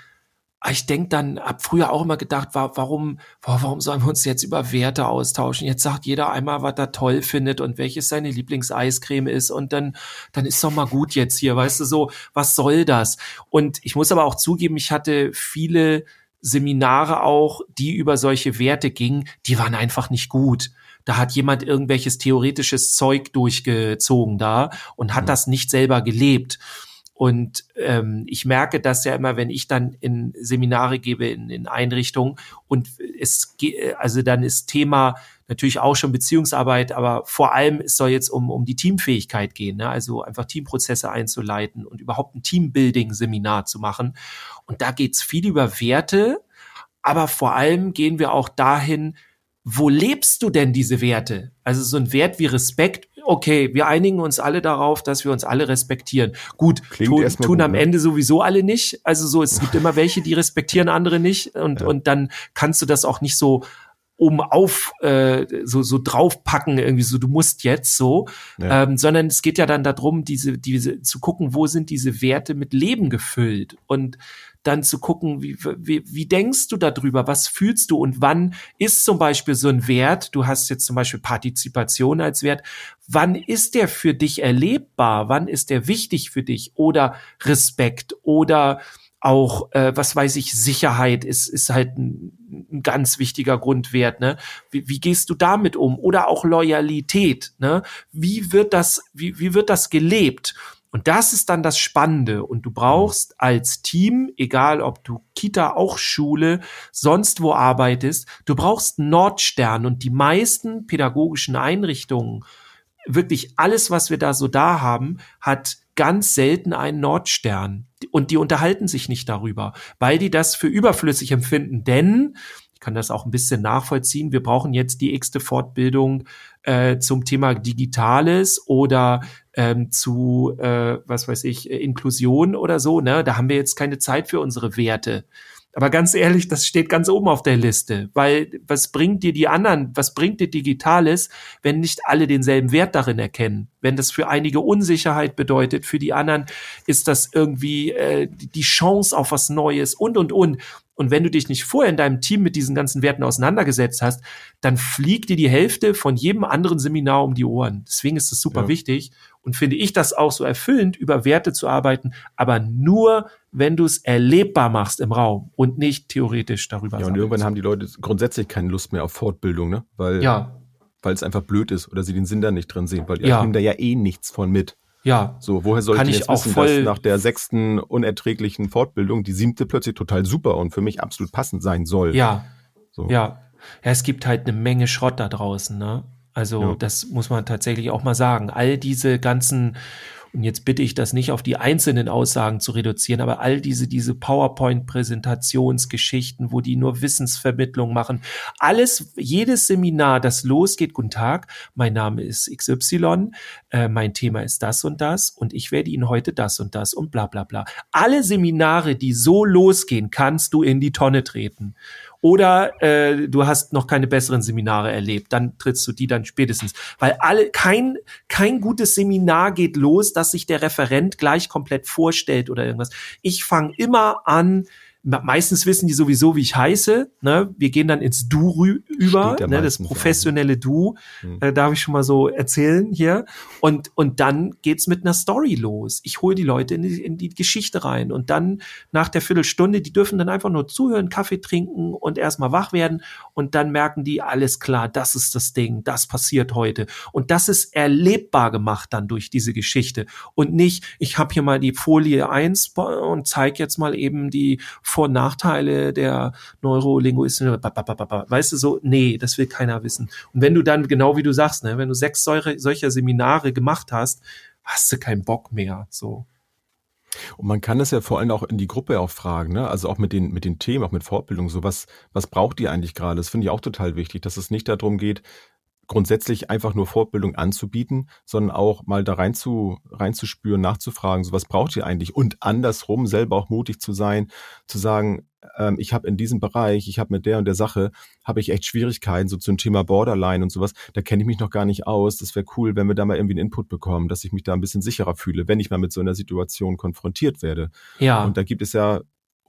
ich denke dann, hab früher auch immer gedacht, wa- warum, wa- warum sollen wir uns jetzt über Werte austauschen? Jetzt sagt jeder einmal, was er toll findet und welches seine Lieblingseiscreme ist und dann, dann ist doch mal gut jetzt hier, weißt du so, was soll das? Und ich muss aber auch zugeben, ich hatte viele Seminare auch, die über solche Werte gingen, die waren einfach nicht gut. Da hat jemand irgendwelches theoretisches Zeug durchgezogen da und hat Mhm. das nicht selber gelebt. Und ähm, ich merke das ja immer, wenn ich dann in Seminare gebe, in, in Einrichtungen und es ge- also dann ist Thema natürlich auch schon Beziehungsarbeit, aber vor allem es soll jetzt um, um die Teamfähigkeit gehen, ne? also einfach Teamprozesse einzuleiten und überhaupt ein Teambuilding-Seminar zu machen. Und da geht's viel über Werte, aber vor allem gehen wir auch dahin, wo lebst du denn diese Werte? Also so ein Wert wie Respekt, okay, wir einigen uns alle darauf, dass wir uns alle respektieren. Gut, erstmal tun gut, am ne? Ende sowieso alle nicht. Also so, es gibt immer welche, die respektieren andere nicht und, Ja. und dann kannst du das auch nicht so oben auf äh, so so draufpacken irgendwie so du musst jetzt so Ja. ähm, sondern es geht ja dann darum diese diese zu gucken wo sind diese Werte mit Leben gefüllt und dann zu gucken wie wie, wie denkst du darüber was fühlst du und wann ist zum Beispiel so ein Wert du hast jetzt zum Beispiel Partizipation als Wert wann ist der für dich erlebbar wann ist der wichtig für dich oder Respekt oder auch, äh, was weiß ich, Sicherheit ist, ist halt ein, ein ganz wichtiger Grundwert, ne? Wie, wie gehst du damit um? Oder auch Loyalität, ne? Wie wird das, wie, wie wird das gelebt? Und das ist dann das Spannende. Und du brauchst als Team, egal ob du Kita, auch Schule, sonst wo arbeitest, du brauchst Nordstern. Und die meisten pädagogischen Einrichtungen, wirklich alles, was wir da so da haben, hat ganz selten einen Nordstern. Und die unterhalten sich nicht darüber, weil die das für überflüssig empfinden. Denn kann das auch ein bisschen nachvollziehen. Wir brauchen jetzt die x-te Fortbildung äh, zum Thema Digitales oder ähm, zu, äh, was weiß ich, Inklusion oder so. Ne? Da haben wir jetzt keine Zeit für unsere Werte. Aber ganz ehrlich, das steht ganz oben auf der Liste, weil was bringt dir die anderen, was bringt dir Digitales, wenn nicht alle denselben Wert darin erkennen? Wenn das für einige Unsicherheit bedeutet, für die anderen ist das irgendwie äh, die Chance auf was Neues und und und. Und wenn du dich nicht vorher in deinem Team mit diesen ganzen Werten auseinandergesetzt hast, dann fliegt dir die Hälfte von jedem anderen Seminar um die Ohren. Deswegen ist es super ja. wichtig und finde ich das auch so erfüllend, über Werte zu arbeiten, aber nur, wenn du es erlebbar machst im Raum und nicht theoretisch darüber. Ja, und irgendwann haben die Leute grundsätzlich keine Lust mehr auf Fortbildung, ne? Weil, ja. weil es einfach blöd ist oder sie den Sinn da nicht drin sehen, weil die ja. nehmen da ja eh nichts von mit. Ja. So, woher soll ich jetzt auch wissen, dass nach der sechsten unerträglichen Fortbildung die siebte plötzlich total super und für mich absolut passend sein soll? Ja. So. Ja. Ja, es gibt halt eine Menge Schrott da draußen, ne? Also, ja. das muss man tatsächlich auch mal sagen. All diese ganzen und jetzt bitte ich das nicht auf die einzelnen Aussagen zu reduzieren, aber all diese, diese PowerPoint-Präsentationsgeschichten, wo die nur Wissensvermittlung machen, alles, jedes Seminar, das losgeht, guten Tag, mein Name ist XY, äh, mein Thema ist das und das und ich werde Ihnen heute das und das und bla bla bla. Alle Seminare, die so losgehen, kannst du in die Tonne treten oder äh, du hast noch keine besseren Seminare erlebt, dann trittst du die dann spätestens. Weil alle, kein, kein gutes Seminar geht los, dass sich der Referent gleich komplett vorstellt oder irgendwas. Ich fange immer an, meistens wissen die sowieso, wie ich heiße. Ne? Wir gehen dann ins Du über, ne? das professionelle Du. Hm. Äh, darf ich schon mal so erzählen hier. Und, und dann geht's mit einer Story los. Ich hole die Leute in die, in die Geschichte rein. Und dann nach der Viertelstunde, die dürfen dann einfach nur zuhören, Kaffee trinken und erstmal wach werden. Und dann merken die, alles klar, das ist das Ding, das passiert heute. Und das ist erlebbar gemacht dann durch diese Geschichte. Und nicht, ich habe hier mal die Folie eins und zeige jetzt mal eben die vor- und Nachteile der Neurolinguistik, weißt du so, nee, das will keiner wissen. Und wenn du dann, genau wie du sagst, ne, wenn du sechs solche, solcher Seminare gemacht hast, hast du keinen Bock mehr, so. Und man kann das ja vor allem auch in die Gruppe auch fragen, ne? Also auch mit den, mit den Themen, auch mit Fortbildung, so was, was braucht ihr eigentlich gerade? Das finde ich auch total wichtig, dass es nicht darum geht, grundsätzlich einfach nur Fortbildung anzubieten, sondern auch mal da rein zu, reinzuspüren, nachzufragen, so was braucht ihr eigentlich? Und andersrum selber auch mutig zu sein, zu sagen, ähm, ich habe in diesem Bereich, ich habe mit der und der Sache, habe ich echt Schwierigkeiten, so zum Thema Borderline und sowas, da kenne ich mich noch gar nicht aus. Das wäre cool, wenn wir da mal irgendwie einen Input bekommen, dass ich mich da ein bisschen sicherer fühle, wenn ich mal mit so einer Situation konfrontiert werde. Ja. Und da gibt es ja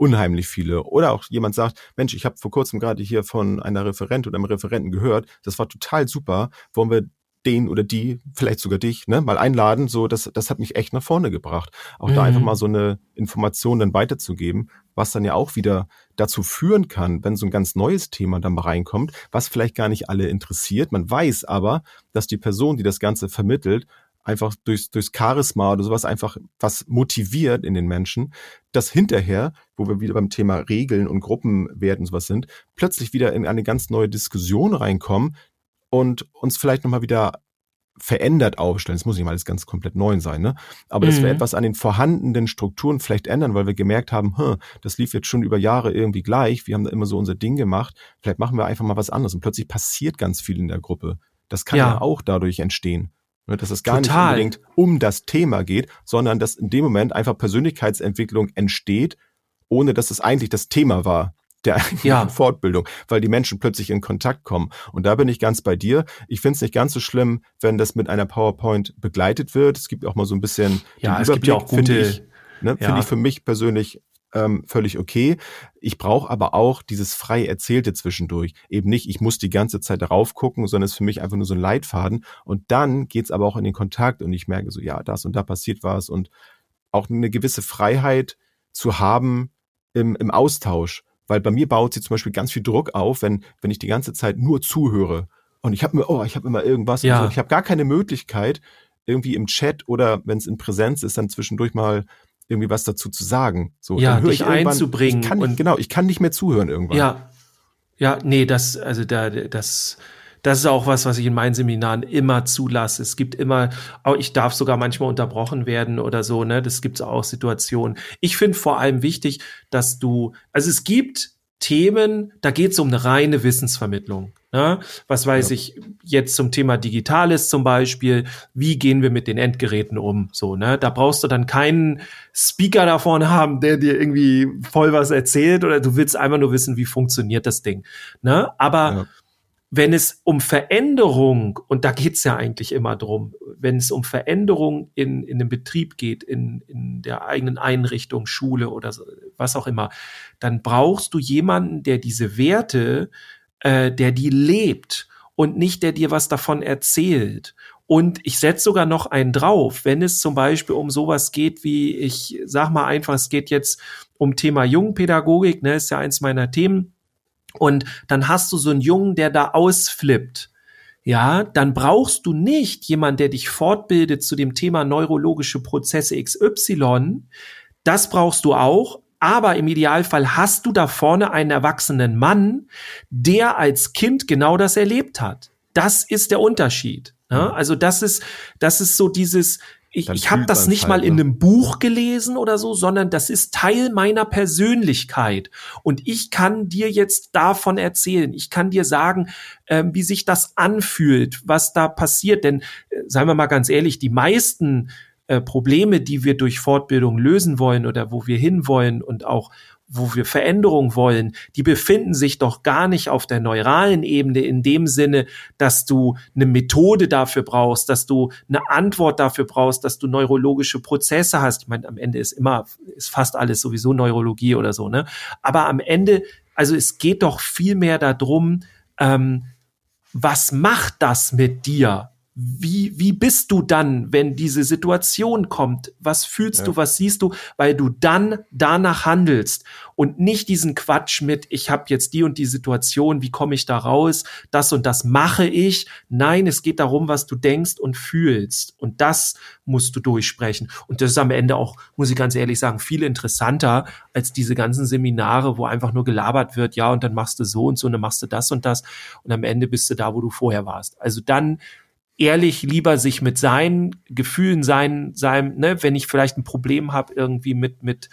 unheimlich viele. Oder auch jemand sagt, Mensch, ich habe vor kurzem gerade hier von einer Referent oder einem Referenten gehört, das war total super, wollen wir den oder die, vielleicht sogar dich, ne, mal einladen, so, das, das hat mich echt nach vorne gebracht. Auch mhm. da einfach mhm. mal so eine Information dann weiterzugeben, was dann ja auch wieder dazu führen kann, wenn so ein ganz neues Thema dann mal reinkommt, was vielleicht gar nicht alle interessiert. Man weiß aber, dass die Person, die das Ganze vermittelt, einfach durchs, durchs Charisma oder sowas einfach was motiviert in den Menschen, dass hinterher, wo wir wieder beim Thema Regeln und Gruppenwerten sowas sind, plötzlich wieder in eine ganz neue Diskussion reinkommen und uns vielleicht nochmal wieder verändert aufstellen. Es muss nicht mal alles ganz komplett neu sein, ne? Aber mhm. dass wir mhm. etwas an den vorhandenen Strukturen vielleicht ändern, weil wir gemerkt haben, hm, das lief jetzt schon über Jahre irgendwie gleich, wir haben da immer so unser Ding gemacht, vielleicht machen wir einfach mal was anderes und plötzlich passiert ganz viel in der Gruppe. Das kann ja, ja auch dadurch entstehen. Ne, dass es gar Total. nicht unbedingt um das Thema geht, sondern dass in dem Moment einfach Persönlichkeitsentwicklung entsteht, ohne dass es eigentlich das Thema war der ja. Fortbildung, weil die Menschen plötzlich in Kontakt kommen. Und da bin ich ganz bei dir. Ich finde es nicht ganz so schlimm, wenn das mit einer PowerPoint begleitet wird. Es gibt auch mal so ein bisschen ja, es Überblick, gibt ja auch gute, ich, ne, ja. finde ich für mich persönlich ähm, völlig okay. Ich brauche aber auch dieses frei Erzählte zwischendurch. Eben nicht, ich muss die ganze Zeit darauf gucken, sondern es ist für mich einfach nur so ein Leitfaden. Und dann geht's aber auch in den Kontakt und ich merke so, ja, das und da passiert was und auch eine gewisse Freiheit zu haben im, im Austausch. Weil bei mir baut sie zum Beispiel ganz viel Druck auf, wenn, wenn ich die ganze Zeit nur zuhöre. Und ich habe mir, oh, ich habe immer irgendwas. Ja. So. Ich habe gar keine Möglichkeit, irgendwie im Chat oder wenn es in Präsenz ist, dann zwischendurch mal irgendwie was dazu zu sagen. So, ja, dann dich einzubringen. Ich kann, und genau, ich kann nicht mehr zuhören irgendwann. Ja, ja, nee, das, also da, das, das ist auch was, was ich in meinen Seminaren immer zulasse. Es gibt immer, auch ich darf sogar manchmal unterbrochen werden oder so, ne? Das gibt auch Situationen. Ich finde vor allem wichtig, dass du, also es gibt Themen, da geht es um eine reine Wissensvermittlung. Ne? Was weiß ja. ich jetzt zum Thema Digitales zum Beispiel? Wie gehen wir mit den Endgeräten um? So, ne? Da brauchst du dann keinen Speaker da vorne haben, der dir irgendwie voll was erzählt oder du willst einfach nur wissen, wie funktioniert das Ding. Ne? Aber ja wenn es um Veränderung, und da geht's ja eigentlich immer drum, wenn es um Veränderung in, in dem Betrieb geht, in, in der eigenen Einrichtung, Schule oder so, was auch immer, dann brauchst du jemanden, der diese Werte, äh, der die lebt und nicht der dir was davon erzählt. Und ich setze sogar noch einen drauf, wenn es zum Beispiel um sowas geht wie, ich sag mal einfach, es geht jetzt um Thema Jungpädagogik, ne, ist ja eins meiner Themen und dann hast du so einen Jungen, der da ausflippt. Ja, dann brauchst du nicht jemand, der dich fortbildet zu dem Thema neurologische Prozesse XY. Das brauchst du auch. Aber im Idealfall hast du da vorne einen erwachsenen Mann, der als Kind genau das erlebt hat. Das ist der Unterschied. Ja, also das ist, das ist so dieses, ich, ich habe das nicht mal in ne? einem Buch gelesen oder so, sondern das ist Teil meiner Persönlichkeit. Und ich kann dir jetzt davon erzählen. Ich kann dir sagen, äh, wie sich das anfühlt, was da passiert. Denn, äh, seien wir mal ganz ehrlich, die meisten äh, Probleme, die wir durch Fortbildung lösen wollen oder wo wir hinwollen und auch wo wir Veränderung wollen, die befinden sich doch gar nicht auf der neuralen Ebene in dem Sinne, dass du eine Methode dafür brauchst, dass du eine Antwort dafür brauchst, dass du neurologische Prozesse hast. Ich meine, am Ende ist immer, ist fast alles sowieso Neurologie oder so, ne? Aber am Ende, also es geht doch viel mehr darum, ähm, was macht das mit dir? Wie, wie bist du dann, wenn diese Situation kommt? Was fühlst ja. du, was siehst du? Weil du dann danach handelst und nicht diesen Quatsch mit, ich habe jetzt die und die Situation, wie komme ich da raus? Das und das mache ich. Nein, es geht darum, was du denkst und fühlst. Und das musst du durchsprechen. Und das ist am Ende auch, muss ich ganz ehrlich sagen, viel interessanter als diese ganzen Seminare, wo einfach nur gelabert wird, ja, und dann machst du so und so, und dann machst du das und das. Und am Ende bist du da, wo du vorher warst. Also dann ehrlich lieber sich mit seinen Gefühlen, sein, sein, ne, wenn ich vielleicht ein Problem habe irgendwie mit, mit,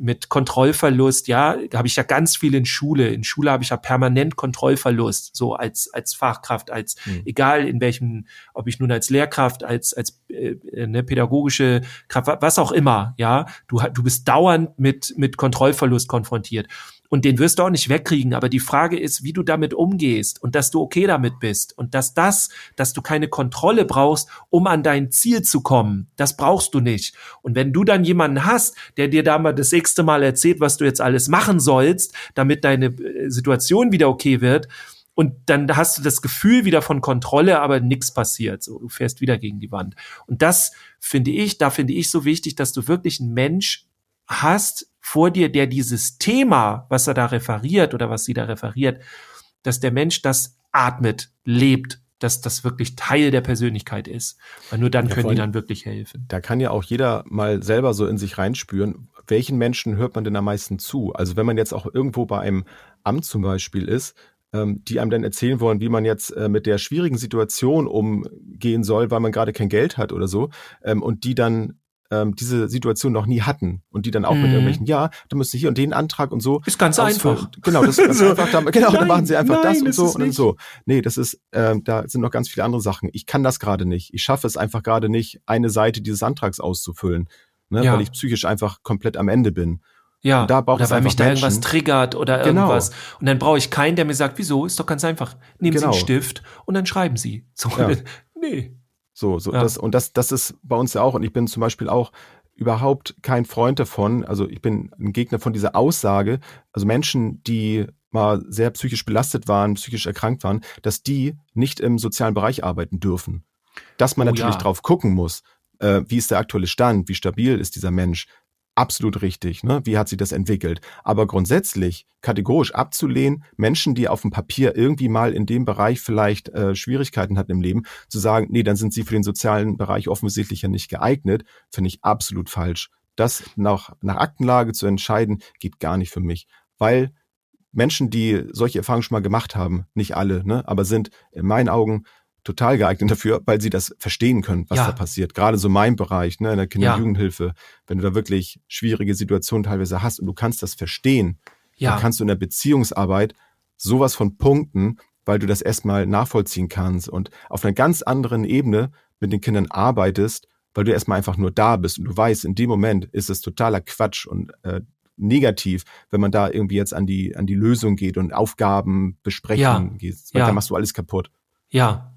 mit Kontrollverlust, ja, da habe ich ja ganz viel in Schule. In Schule habe ich ja permanent Kontrollverlust, so als als Fachkraft, als mhm. egal in welchem, ob ich nun als Lehrkraft, als als äh, ne, pädagogische Kraft, was auch immer, ja, du du bist dauernd mit mit Kontrollverlust konfrontiert. Und den wirst du auch nicht wegkriegen. Aber die Frage ist, wie du damit umgehst und dass du okay damit bist und dass das, dass du keine Kontrolle brauchst, um an dein Ziel zu kommen. Das brauchst du nicht. Und wenn du dann jemanden hast, der dir da mal das sechste Mal erzählt, was du jetzt alles machen sollst, damit deine äh, Situation wieder okay wird, und dann hast du das Gefühl wieder von Kontrolle, aber nichts passiert. So, du fährst wieder gegen die Wand. Und das finde ich, da finde ich so wichtig, dass du wirklich einen Mensch hast, vor dir, der dieses Thema, was er da referiert oder was sie da referiert, dass der Mensch das atmet, lebt, dass das wirklich Teil der Persönlichkeit ist. Weil nur dann ja, können die dann wirklich helfen. Da kann ja auch jeder mal selber so in sich reinspüren, welchen Menschen hört man denn am meisten zu? Also wenn man jetzt auch irgendwo bei einem Amt zum Beispiel ist, ähm, die einem dann erzählen wollen, wie man jetzt äh, mit der schwierigen Situation umgehen soll, weil man gerade kein Geld hat oder so, ähm, und die dann ähm, diese Situation noch nie hatten und die dann auch mhm. mit irgendwelchen, ja, du müsst hier und den Antrag und so. Ist ganz einfach. Genau, das ist ganz so. einfach. Da, genau, dann machen sie einfach nein, das und so und dann so. Nee, das ist, ähm, da sind noch ganz viele andere Sachen. Ich kann das gerade nicht. Ich schaffe es einfach gerade nicht, eine Seite dieses Antrags auszufüllen, ne, ja. weil ich psychisch einfach komplett am Ende bin. Ja, da braucht oder weil mich da Menschen. irgendwas triggert oder genau. irgendwas. Und dann brauche ich keinen, der mir sagt, wieso? Ist doch ganz einfach. Nehmen genau. Sie einen Stift und dann schreiben Sie. So, ja. nee. So, so ja. das, und das, das ist bei uns ja auch, und ich bin zum Beispiel auch überhaupt kein Freund davon, also ich bin ein Gegner von dieser Aussage, also Menschen, die mal sehr psychisch belastet waren, psychisch erkrankt waren, dass die nicht im sozialen Bereich arbeiten dürfen. Dass man oh, natürlich ja. drauf gucken muss, äh, wie ist der aktuelle Stand, wie stabil ist dieser Mensch, absolut richtig. Ne? Wie hat sich das entwickelt? Aber grundsätzlich kategorisch abzulehnen, Menschen, die auf dem Papier irgendwie mal in dem Bereich vielleicht äh, Schwierigkeiten hatten im Leben, zu sagen, nee, dann sind sie für den sozialen Bereich offensichtlich ja nicht geeignet, finde ich absolut falsch. Das nach, nach Aktenlage zu entscheiden, geht gar nicht für mich. Weil Menschen, die solche Erfahrungen schon mal gemacht haben, nicht alle, ne, aber sind in meinen Augen total geeignet dafür, weil sie das verstehen können, was ja. da passiert. Gerade so mein Bereich, ne, in der Kinder- und ja. Jugendhilfe, wenn du da wirklich schwierige Situationen teilweise hast und du kannst das verstehen, Ja. dann kannst du in der Beziehungsarbeit sowas von punkten, weil du das erstmal nachvollziehen kannst und auf einer ganz anderen Ebene mit den Kindern arbeitest, weil du erstmal einfach nur da bist und du weißt, in dem Moment ist es totaler Quatsch und äh, negativ, wenn man da irgendwie jetzt an die, an die Lösung geht und Aufgaben besprechen Ja. geht. Da machst du alles kaputt. Ja,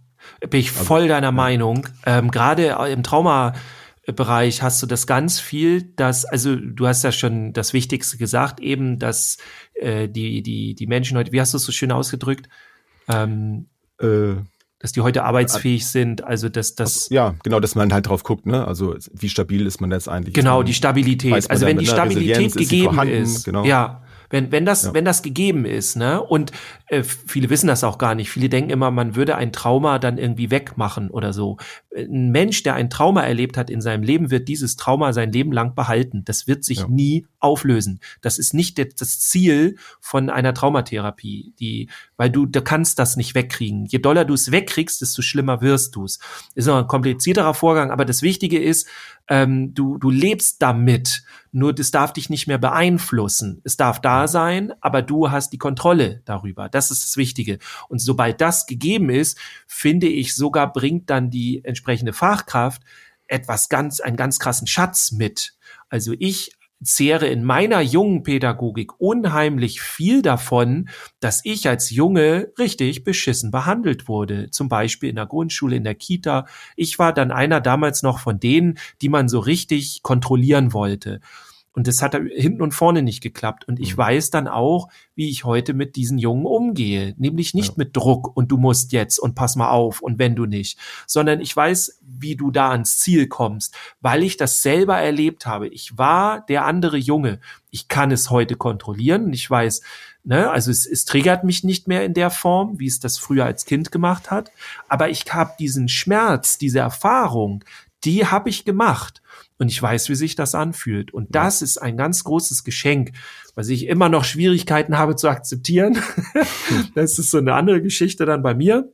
bin ich voll deiner Meinung. Ähm, Gerade im Traumabereich hast du das ganz viel, dass, also du hast ja schon das Wichtigste gesagt, eben, dass äh, die, die, die Menschen heute, wie hast du es so schön ausgedrückt, ähm, Äh, dass die heute arbeitsfähig sind, also dass das ja, genau, dass man halt drauf guckt, ne? Also wie stabil ist man jetzt eigentlich? Genau, die Stabilität. Also wenn die einer Stabilität gegeben ist, genau. ja, wenn, wenn das, Ja. wenn das gegeben ist, ne, und äh, viele wissen das auch gar nicht. Viele denken immer, man würde ein Trauma dann irgendwie wegmachen oder so. Ein Mensch, der ein Trauma erlebt hat in seinem Leben, wird dieses Trauma sein Leben lang behalten. Das wird sich Ja. nie auflösen. Das ist nicht das Ziel von einer Traumatherapie, die, weil du, du kannst das nicht wegkriegen. Je doller du es wegkriegst, desto schlimmer wirst du es. Ist noch ein komplizierterer Vorgang, aber das Wichtige ist, ähm, du, du lebst damit. Nur das darf dich nicht mehr beeinflussen. Es darf da sein, aber du hast die Kontrolle darüber. Das ist das Wichtige. Und sobald das gegeben ist, finde ich sogar bringt dann die entsprechende Fachkraft etwas ganz, einen ganz krassen Schatz mit. Also ich zehre in meiner jungen Pädagogik unheimlich viel davon, dass ich als Junge richtig beschissen behandelt wurde. Zum Beispiel in der Grundschule, in der Kita. Ich war dann einer damals noch von denen, die man so richtig kontrollieren wollte. Und das hat da hinten und vorne nicht geklappt. Und ich Mhm. weiß dann auch, wie ich heute mit diesen Jungen umgehe. Nämlich nicht Ja. mit Druck und du musst jetzt und pass mal auf und wenn du nicht, sondern ich weiß, wie du da ans Ziel kommst, weil ich das selber erlebt habe. Ich war der andere Junge. Ich kann es heute kontrollieren und ich weiß, ne, also es, es triggert mich nicht mehr in der Form, wie es das früher als Kind gemacht hat. Aber ich habe diesen Schmerz, diese Erfahrung, die habe ich gemacht. Und ich weiß, wie sich das anfühlt. Und das ist ein ganz großes Geschenk, was ich immer noch Schwierigkeiten habe zu akzeptieren. das ist so eine andere Geschichte dann bei mir.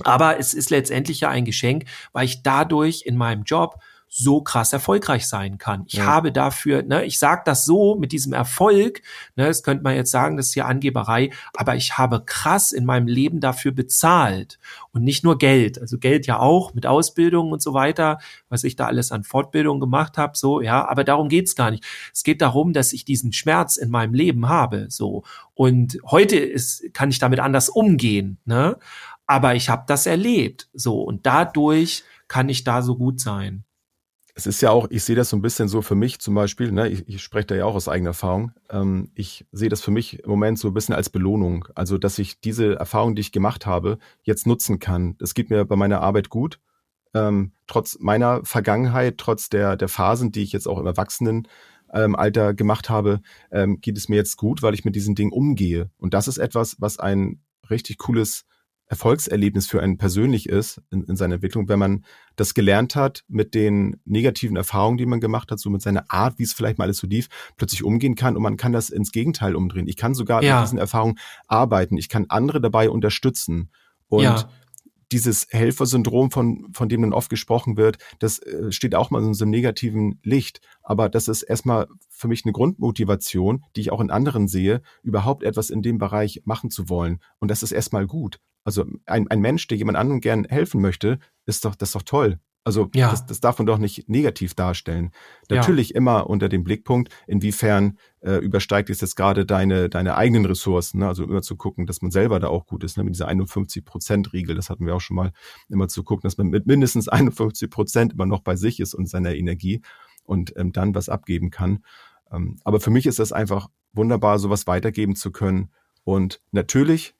Aber es ist letztendlich ja ein Geschenk, weil ich dadurch in meinem Job so krass erfolgreich sein kann. Ich Ja. habe dafür, ne, ich sage das so mit diesem Erfolg, ne, das könnte man jetzt sagen, das ist ja Angeberei, aber ich habe krass in meinem Leben dafür bezahlt und nicht nur Geld, also Geld ja auch mit Ausbildung und so weiter, was ich da alles an Fortbildung gemacht habe, so ja, aber darum geht's gar nicht. Es geht darum, dass ich diesen Schmerz in meinem Leben habe, so und heute ist kann ich damit anders umgehen, ne? Aber ich habe das erlebt, so und dadurch kann ich da so gut sein. Es ist ja auch, ich sehe das so ein bisschen so für mich zum Beispiel, ne, ich, ich spreche da ja auch aus eigener Erfahrung. Ähm, ich sehe das für mich im Moment so ein bisschen als Belohnung. Also, dass ich diese Erfahrung, die ich gemacht habe, jetzt nutzen kann. Das geht mir bei meiner Arbeit gut. Ähm, trotz meiner Vergangenheit, trotz der, der Phasen, die ich jetzt auch im Erwachsenen ähm, gemacht habe, ähm, geht es mir jetzt gut, weil ich mit diesen Dingen umgehe. Und das ist etwas, was ein richtig cooles Erfolgserlebnis für einen persönlich ist in, in seiner Entwicklung, wenn man das gelernt hat, mit den negativen Erfahrungen, die man gemacht hat, so mit seiner Art, wie es vielleicht mal alles so lief, plötzlich umgehen kann und man kann das ins Gegenteil umdrehen. Ich kann sogar Ja. mit diesen Erfahrungen arbeiten. Ich kann andere dabei unterstützen. Und Ja. Dieses Helfersyndrom, von, von dem dann oft gesprochen wird, das äh, steht auch mal in so einem negativen Licht. Aber das ist erstmal für mich eine Grundmotivation, die ich auch in anderen sehe, überhaupt etwas in dem Bereich machen zu wollen. Und das ist erstmal gut. Also ein, ein Mensch, der jemand anderem gern helfen möchte, ist doch, das ist doch toll. Also Ja. das, das darf man doch nicht negativ darstellen. Ja. Natürlich immer unter dem Blickpunkt, inwiefern äh, übersteigt es jetzt gerade deine, deine eigenen Ressourcen. Ne? Also immer zu gucken, dass man selber da auch gut ist. Ne? Mit dieser 51-Prozent-Regel, das hatten wir auch schon mal, immer zu gucken, dass man mit mindestens 51 Prozent immer noch bei sich ist und seiner Energie und ähm, dann was abgeben kann. Ähm, aber für mich ist das einfach wunderbar, sowas weitergeben zu können. Und natürlich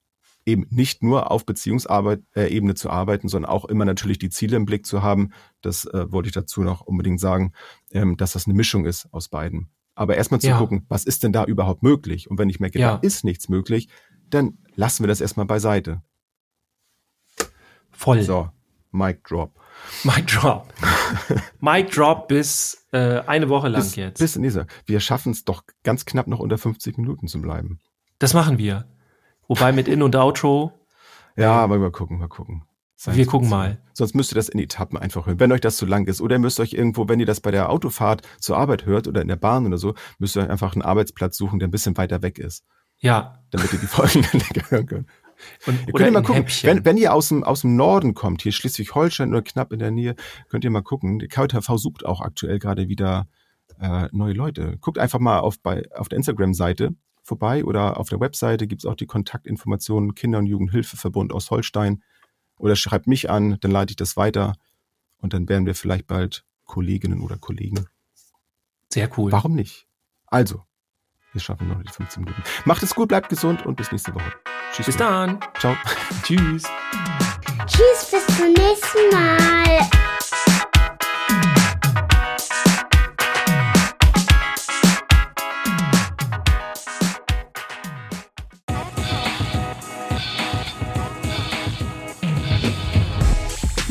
eben nicht nur auf Beziehungsarbeit äh, Ebene zu arbeiten, sondern auch immer natürlich die Ziele im Blick zu haben. Das äh, wollte ich dazu noch unbedingt sagen, ähm, dass das eine Mischung ist aus beiden. Aber erstmal zu Ja. gucken, was ist denn da überhaupt möglich? Und wenn ich merke, Ja. da ist nichts möglich, dann lassen wir das erstmal beiseite. Voll. So, Mic Drop. Mic Drop. Mic Drop bis äh, eine Woche lang bis, jetzt. Bis nächste. Wir schaffen es doch ganz knapp noch unter 50 Minuten zu bleiben. das machen wir. Wobei mit In- und Outro, Ja, aber mal gucken, mal gucken. Sei wir gucken mal. Sonst müsst ihr das in Etappen einfach hören. Wenn euch das zu lang ist. Oder ihr müsst euch irgendwo, wenn ihr das bei der Autofahrt zur Arbeit hört oder in der Bahn oder so, müsst ihr euch einfach einen Arbeitsplatz suchen, der ein bisschen weiter weg ist. Ja. Damit ihr die Folgen dann länger hören könnt. Und, Ihr könnt ihr mal gucken, wenn, wenn ihr aus dem, aus dem Norden kommt, hier Schleswig-Holstein oder knapp in der Nähe, könnt ihr mal gucken. Die KJV sucht auch aktuell gerade wieder äh, neue Leute. Guckt einfach mal auf, bei, auf der Instagram-Seite vorbei oder auf der Webseite gibt's auch die Kontaktinformationen Kinder- und Jugendhilfeverbund aus Holstein. Oder schreibt mich an, dann leite ich das weiter und dann werden wir vielleicht bald Kolleginnen oder Kollegen. Sehr cool. Warum nicht? Also, wir schaffen noch die 15 Minuten. Macht es gut, bleibt gesund und bis nächste Woche. Tschüss. Bis dann. Ciao. Tschüss. Tschüss, bis zum nächsten Mal.